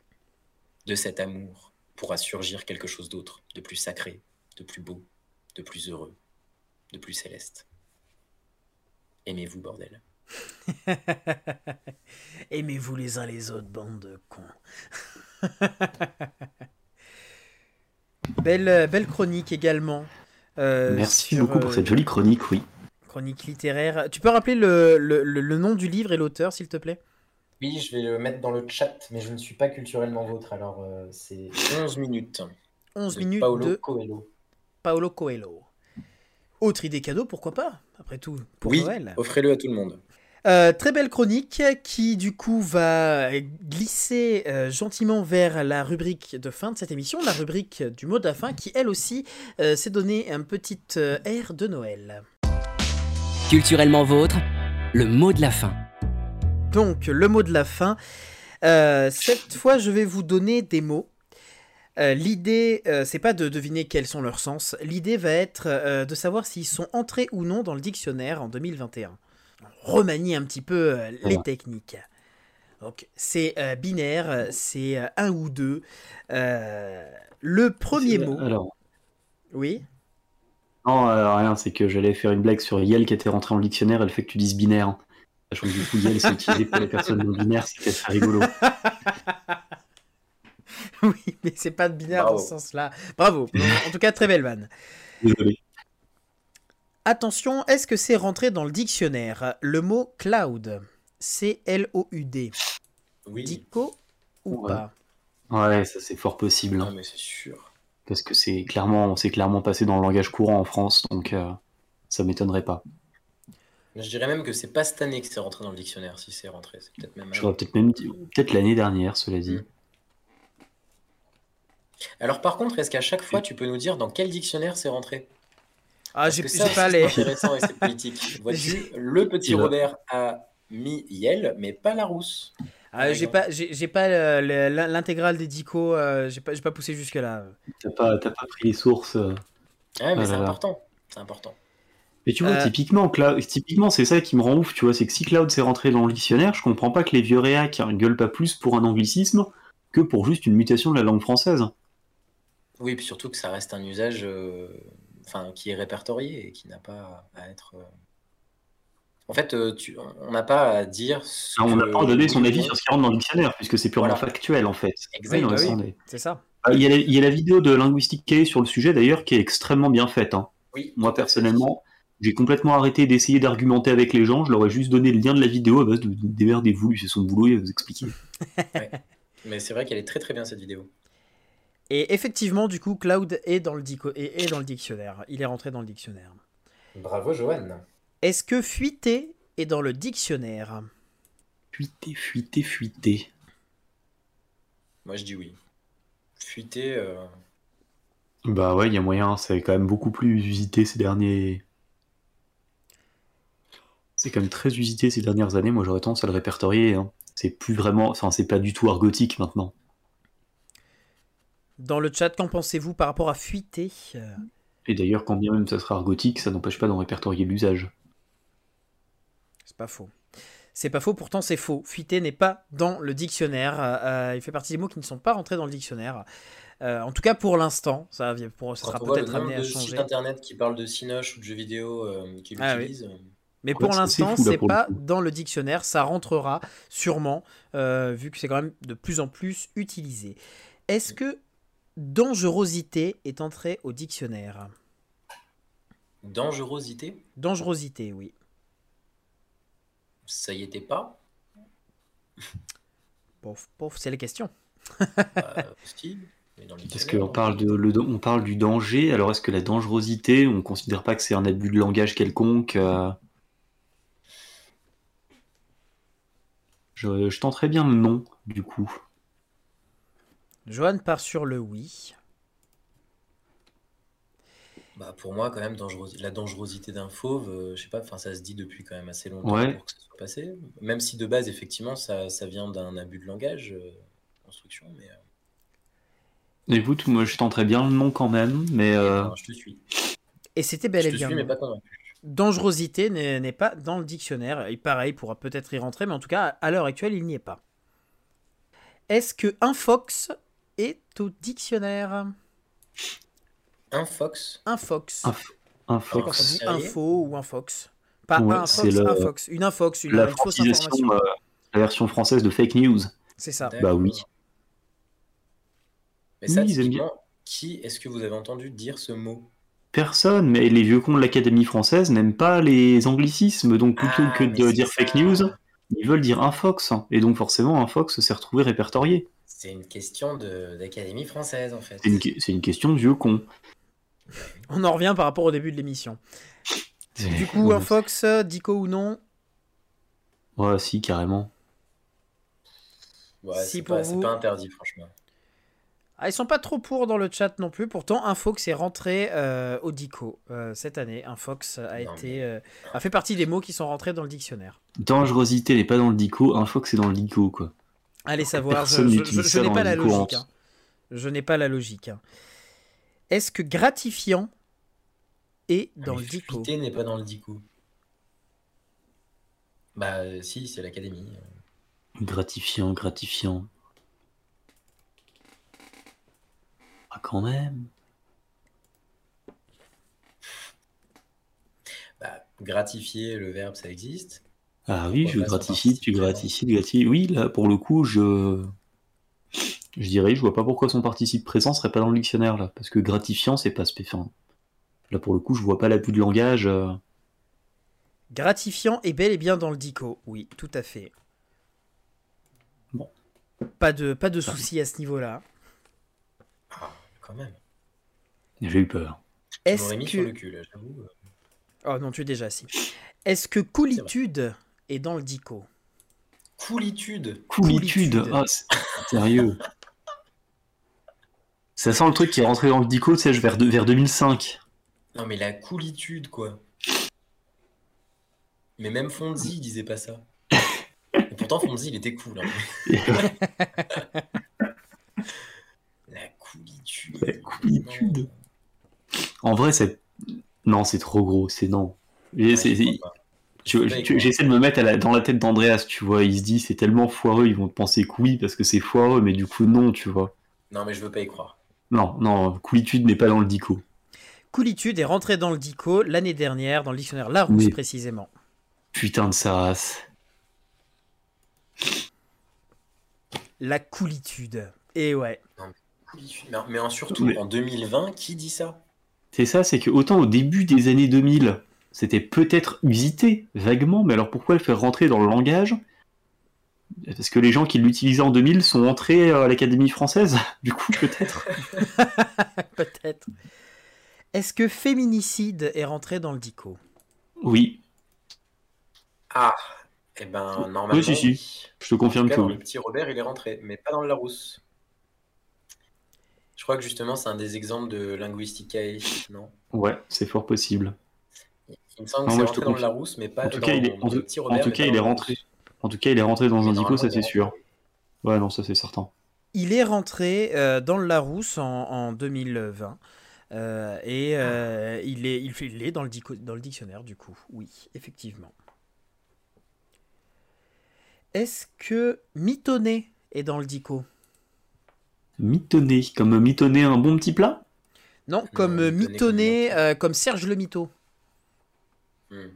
De cet amour pourra surgir quelque chose d'autre, de plus sacré, de plus beau, de plus heureux, de plus céleste. Aimez-vous, bordel. (laughs) Aimez-vous les uns les autres, bande de cons. (laughs) (laughs) belle, belle chronique également. Euh, Merci beaucoup pour cette euh, jolie chronique, oui. Chronique littéraire. Tu peux rappeler le, le, le nom du livre et l'auteur, s'il te plaît? Oui, je vais le mettre dans le chat, mais je ne suis pas culturellement vôtre, alors euh, c'est 11 minutes. 11 minutes Paolo de Coelho. Paolo Coelho. Autre idée cadeau, pourquoi pas? Après tout, pour oui, Noël. offrez-le à tout le monde. Euh, très belle chronique qui du coup va glisser euh, gentiment vers la rubrique de fin de cette émission, la rubrique du mot de la fin qui elle aussi euh, s'est donné un petit air de Noël. Culturellement vôtre, le mot de la fin. Donc le mot de la fin, cette fois je vais vous donner des mots. L'idée, c'est pas de deviner quels sont leurs sens. L'idée va être de savoir s'ils sont entrés ou non dans le dictionnaire en 2021 remanier un petit peu euh, les techniques. Donc c'est euh, binaire, c'est euh, un ou deux. le premier mot. Alors. Oui. Non, rien, c'est que j'allais faire une blague sur Yel qui était rentré en dictionnaire et le fait que tu dises binaire. Sachant que du coup, Yel c'est utilisé pour les personnes non binaires, c'est rigolo. (laughs) oui, mais c'est pas de binaire dans ce sens-là. Bravo. en tout cas, très belle vanne. Désolé. Attention, est-ce que c'est rentré dans le dictionnaire? Le mot cloud. C-L-O-U-D. Oui. Dico ou pas? Ouais, ça c'est fort possible. Non, mais c'est sûr. Parce que c'est clairement, c'est clairement passé dans le langage courant en France, donc euh, ça m'étonnerait pas. Je dirais même que c'est pas cette année que c'est rentré dans le dictionnaire, si c'est rentré. C'est peut-être même. J'aurais peut-être même peut-être l'année dernière, cela dit. Mm. Alors par contre, est-ce qu'à chaque fois tu peux nous dire dans quel dictionnaire c'est rentré? Ah, j'ai pas les. intéressant et c'est politique. (laughs) Vois-tu, le petit Robert a mis Yel, mais pas la rousse. Ah, j'ai pas, j'ai pas l'intégrale des Dico, euh, j'ai pas, pas poussé jusque là. T'as pas, pas pris les sources. Euh. Ouais, mais c'est important, c'est important. Mais tu vois, euh. typiquement, typiquement, c'est ça qui me rend ouf, tu vois, c'est que si Cloud s'est rentré dans le dictionnaire, je comprends pas que les vieux réacs gueulent pas plus pour un anglicisme que pour juste une mutation de la langue française. Oui, puis surtout que ça reste un usage enfin, qui est répertorié et qui n'a pas à être. Euh, en fait, euh, tu, on n'a pas à dire. Ah, on n'a pas à donner son avis sur ce qui rentre dans le dictionnaire, puisque c'est purement factuel en fait. Exactement. c'est ça. Ah, il y, a la, vidéo de Linguistique sur le sujet d'ailleurs qui est extrêmement bien faite. Hein. Oui, Moi personnellement, j'ai complètement arrêté d'essayer d'argumenter avec les gens. Je leur ai juste donné le lien de la vidéo à base de, démerdez-vous, c'est son boulot, il va vous expliquer. (laughs) Mais c'est vrai qu'elle est très très bien cette vidéo. Et effectivement, du coup, Cloud est dans, le est, dans le dictionnaire. Il est rentré dans le dictionnaire. Bravo, Johan. Est-ce que fuiter est dans le dictionnaire? Fuiter, fuiter, fuiter. Moi, je dis oui. Fuiter. Euh, bah ouais, il y a moyen. C'est quand même beaucoup plus usité ces derniers. C'est quand même très usité ces dernières années. Moi, j'aurais tendance à le répertorier. Hein. C'est plus vraiment. Enfin, c'est pas du tout argotique maintenant. Dans le chat, qu'en pensez-vous par rapport à fuiter Et d'ailleurs, quand bien même ça sera argotique, ça n'empêche pas d'en répertorier l'usage. C'est pas faux. C'est pas faux, pourtant c'est faux. Fuiter n'est pas dans le dictionnaire. Euh, il fait partie des mots qui ne sont pas rentrés dans le dictionnaire. Euh, en tout cas pour l'instant, ça, pour, ça sera peut-être amené à changer. Site internet qui parle de Cinoche ou de jeux vidéo euh, qui ah l'utilisent. Mais pour l'instant, c'est pas dans le dictionnaire. Ça rentrera sûrement, vu que c'est quand même de plus en plus utilisé. Est-ce que Dangerosité est entrée au dictionnaire. Dangerosité? Dangerosité, oui. Ça y était pas? Pouf, pouf, c'est la question. (laughs) Parce qu'on parle, de, on parle du danger, alors est-ce que la dangerosité, on ne considère pas que c'est un abus de langage quelconque euh? Je, je tenterais bien le non, du coup. Johan part sur le oui. Bah pour moi, quand même, la dangerosité d'un fauve, euh, je sais pas, enfin ça se dit depuis quand même assez longtemps pour que ça soit passé. Même si de base, effectivement, ça, vient d'un abus de langage, euh, construction, mais. Euh. Écoute, moi je tenterais bien le nom quand même, mais Eh euh, ben, je te suis. Et c'était bel Je et te bien. suis, mais pas convaincu. Dangerosité n'est n'est pas dans le dictionnaire. Et pareil, pourra peut-être y rentrer, mais en tout cas, à l'heure actuelle, il n'y est pas. Est-ce que un fox est au dictionnaire Un fox. Un fox. Un un fox. info ou un fox. Pas Ouais, un c'est fox, le- un fox. Une infox, une, La une fausse francisation, information. euh, la version française de fake news. C'est ça. Bah oui. Mais ça, Oui, ils aiment typiquement, qui est-ce que vous avez entendu dire ce mot? Personne, mais les vieux cons de l'Académie française n'aiment pas les anglicismes, donc plutôt Ah, que de dire ça. fake news, ils veulent dire un fox. Et donc forcément, un fox s'est retrouvé répertorié. C'est une question de- d'Académie française, en fait. C'est une, question de vieux con. On en revient par rapport au début de l'émission. Du (laughs) coup, un fox, dico ou non Ouais, si, carrément. Ouais, Si c'est pour pas, vous- pas interdit, franchement. ah, Ils sont pas trop pour dans le chat non plus. Pourtant, un fox est rentré euh, au dico euh, cette année. Un fox a, Non, été, euh, a fait partie des mots qui sont rentrés dans le dictionnaire. Dangerosité n'est pas dans le dico, un fox est dans le dico, quoi. Allez savoir, je, Personne je- n'ai pas la logique. hein. Je n'ai pas la logique. hein. Est-ce que gratifiant est dans Mais le dico n'est pas dans le dico. Bah, euh, si, c'est l'Académie. Gratifiant, gratifiant. Ah, quand même. Bah, gratifier, le verbe, ça existe. Ah oui, je gratifie, tu gratifies, tu gratifies. Oui, là, pour le coup, je. Je dirais, je vois pas pourquoi son participe présent serait pas dans le dictionnaire, là. Parce que gratifiant, c'est pas spécial. Là, pour le coup, je vois pas l'abus de langage. euh. Gratifiant est bel et bien dans le dico. Oui, tout à fait. Bon. Pas de, pas de souci à ce niveau-là. Ah, quand même. J'ai eu peur. Je Est-ce m'aurais mis sur le que... cul, là, j'avoue. Oh non, tu es déjà assis. Est-ce que coolitude est dans le dico Coolitude. Coolitude. Coolitude. Ah, c'est- sérieux. Ça sent le truc qui est rentré dans le dico, tu sais, vers, de- vers 2005. Non, mais la coolitude, quoi. Mais même Fonzie, il disait pas ça. Et pourtant, Fonzie, il était cool. hein. (laughs) La coolitude. La coolitude. Non. En vrai, c'est. Non, c'est trop gros, c'est non. Et Ouais, c'est- J'essaie de me mettre à la- dans la tête d'Andreas, tu vois. Il se dit, c'est tellement foireux, ils vont penser que oui, parce que c'est foireux, mais du coup, non, tu vois. Non, mais je veux pas y croire. Non, non, coolitude n'est pas dans le dico. Coolitude est rentré dans le dico l'année dernière, dans le dictionnaire Larousse précisément. Putain de sa race. La coolitude. Et ouais. Coolitude. Mais, mais en- surtout, Mais- en 2020, qui dit ça? C'est ça, c'est que autant au début des années 2000, c'était peut-être usité, vaguement, mais alors pourquoi le faire rentrer dans le langage? Parce que les gens qui l'utilisaient en 2000 sont entrés à l'Académie française, (laughs) du coup, peut-être? (laughs) Peut-être. Est-ce que féminicide est rentré dans le dico? Oui, Ah Eh ben, normalement. si, si. oui. je te confirme que oui. le petit Robert, il est rentré, mais pas dans le Larousse. Je crois que justement, c'est un des exemples de linguisticae, non? Ouais, c'est fort possible. Il me semble que Non, c'est moi, je te rentré dans le. Larousse, mais pas En tout dans, cas, il est, dans en le tout, cas, il dans est rentré. En tout cas, il est rentré dans un Mais dico, ça c'est sûr. Ouais, non, ça c'est certain. Il est rentré euh, dans le Larousse en, en 2020. Euh, et euh, il, est, il, fait- il est dans le, dico- dans le dictionnaire, du coup. Oui, effectivement. Est-ce que mitonné est dans le dico? Mitonné, comme mitonner un bon petit plat? Non, comme euh, mitonné mitonné, comme euh, comme Serge le Mito. Hmm.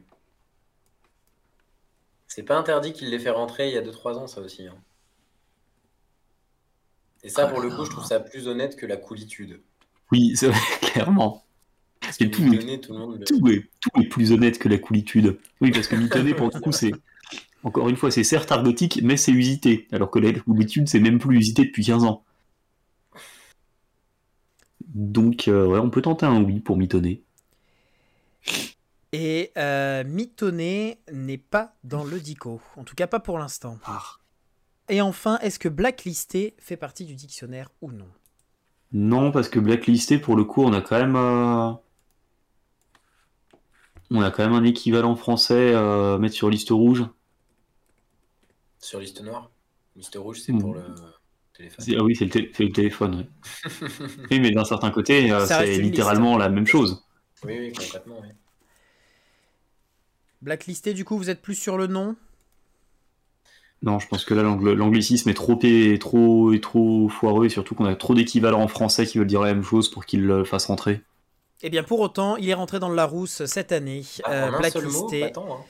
C'est pas interdit qu'il l'ait fait rentrer il y a 2-3 ans, ça aussi. hein. Et ça, pour le coup, je trouve ça plus honnête que la coolitude. Oui, (laughs) c'est vrai, clairement. Parce Et que tout, mitonner, tout le monde le... tout est, tout est plus honnête que la coolitude. Oui, parce que mitonner, pour le coup, c'est. Encore une fois, c'est certes argotique, mais c'est usité. Alors que la coolitude, c'est même plus usité depuis 15 ans. Donc, euh, ouais, on peut tenter un oui pour mitonner. Et euh, mitonné n'est pas dans le dico. En tout cas, pas pour l'instant. Ah. Et enfin, est-ce que blacklisté fait partie du dictionnaire ou non? Non, parce que blacklisté, pour le coup, on a quand même. euh, On a quand même un équivalent français euh, mettre sur liste rouge. Sur liste noire? Liste rouge, c'est pour le... téléphone. Ah oui, c'est le, téléphone. oui. (laughs) oui, mais d'un certain côté, euh, c'est littéralement la même chose. Oui, oui, concrètement, oui. Blacklisté, du coup, vous êtes plus sur le nom? Non, je pense que là, l'angl- l'anglicisme est trop, est trop, est trop foireux et surtout qu'on a trop d'équivalents en français qui veulent dire la même chose pour qu'ils le fassent rentrer. Eh bien, pour autant, il est rentré dans le Larousse cette année. Ah, Euh, mot, Blacklisté, hein.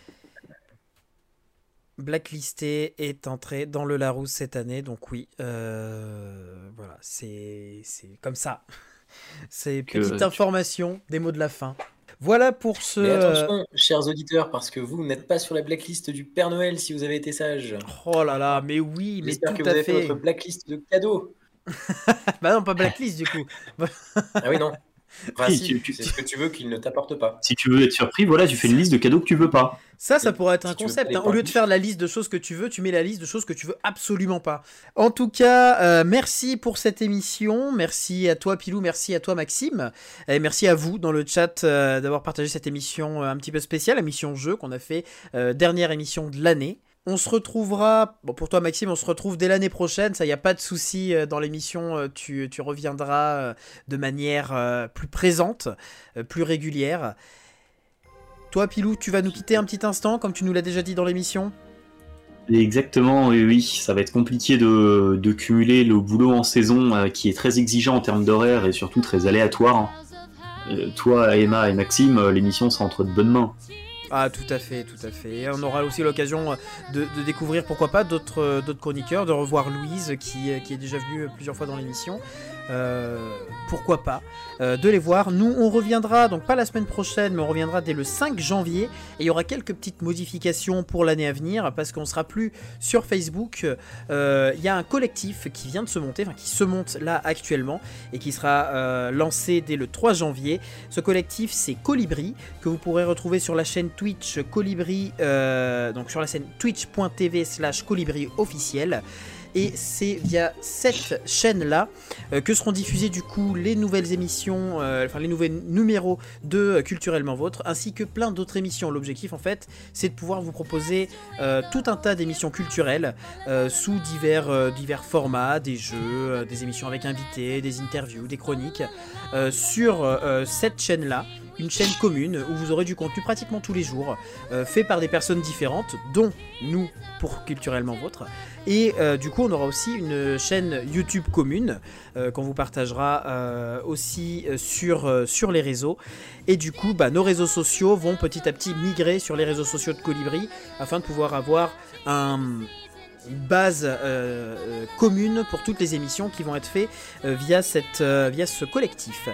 Blacklisté est entré dans le Larousse cette année, donc oui, euh, voilà, c'est c'est comme ça. (laughs) C'est petite tu- information, des mots de la fin. Voilà pour ce. Mais attention, chers auditeurs, parce que vous n'êtes pas sur la blacklist du Père Noël si vous avez été sage. Oh là là, mais oui, mais J'espère que tout vous à avez fait fait. votre blacklist de cadeaux. (laughs) Bah non, pas blacklist du coup. Ah oui, non. (laughs) Enfin, Si, tu- tu- c'est ce que tu veux qu'il ne t'apporte pas. Si tu veux être surpris, voilà, tu fais une liste de cadeaux que tu veux pas. Ça, ça pourrait être un si concept. hein. Au lieu de faire la liste de choses que tu veux, tu mets la liste de choses que tu veux absolument pas. En tout cas, euh, merci pour cette émission. Merci à toi, Pilou. Merci à toi, Maxime. Et merci à vous dans le chat euh, d'avoir partagé cette émission euh, un petit peu spéciale, émission jeu qu'on a fait, euh, dernière émission de l'année. On se retrouvera, bon pour toi Maxime, on se retrouve dès l'année prochaine, ça y a pas de souci euh, dans l'émission, euh, tu, reviendras euh, de manière plus présente, plus régulière. Toi, Pilou, tu vas nous quitter un petit instant, comme tu nous l'as déjà dit dans l'émission? Exactement, oui, oui. Ça va être compliqué de, cumuler le boulot en saison qui est très exigeant en termes d'horaire et surtout très aléatoire. hein. Toi, Emma et Maxime, l'émission sera entre de bonnes mains. Ah, tout à fait, tout à fait. On aura aussi l'occasion euh, de, découvrir, pourquoi pas, d'autres euh, d'autres chroniqueurs, de revoir Louise, qui, euh, qui est déjà venue plusieurs fois dans l'émission. Euh, pourquoi pas euh, de les voir. Nous, on reviendra, donc pas la semaine prochaine, mais on reviendra dès le 5 janvier. Et il y aura quelques petites modifications pour l'année à venir, parce qu'on sera plus sur Facebook. Euh, Il y a un collectif qui vient de se monter, enfin qui se monte là actuellement, et qui sera lancé dès le 3 janvier. Ce collectif, c'est Colibri, que vous pourrez retrouver sur la chaîne Twitch Colibri, donc sur la scène twitch.tv slash Colibri officiel. Et c'est via cette chaîne-là euh, que seront diffusées du coup les nouvelles émissions, euh, enfin les nouveaux numéros de euh, Culturellement Vôtre, ainsi que plein d'autres émissions. L'objectif en fait, c'est de pouvoir vous proposer tout un tas d'émissions culturelles sous divers, divers formats, des jeux, des émissions avec invités, des interviews, des chroniques, sur cette chaîne-là une chaîne commune où vous aurez du contenu pratiquement tous les jours, euh, fait par des personnes différentes, dont nous pour Culturellement Vôtre. Et euh, du coup, on aura aussi une chaîne YouTube commune euh, qu'on vous partagera aussi sur, sur les réseaux. Et du coup, bah, nos réseaux sociaux vont petit à petit migrer sur les réseaux sociaux de Colibri afin de pouvoir avoir un une base commune pour toutes les émissions qui vont être faites via, cette, via ce collectif.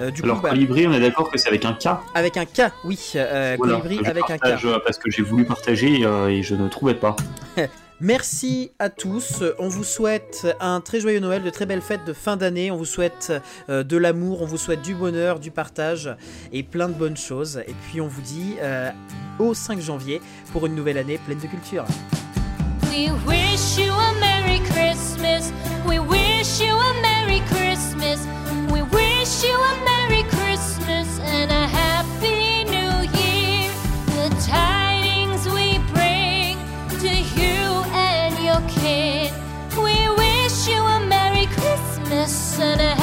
Euh, du Alors, coup, bah, Colibri, on est d'accord que c'est avec un K avec un K, oui, euh, Voilà, Colibri avec un K. euh, Parce que j'ai voulu partager euh, et je ne trouvais pas. (laughs) Merci à tous. On vous souhaite un très joyeux Noël, de très belles fêtes de fin d'année. On vous souhaite euh, de l'amour, on vous souhaite du bonheur, du partage et plein de bonnes choses. Et puis on vous dit euh, au 5 janvier pour une nouvelle année pleine de culture. We wish you a Merry Christmas. We wish wish you a Merry Christmas and a Happy New Year. The tidings we bring to you and your kin. We wish you a Merry Christmas and a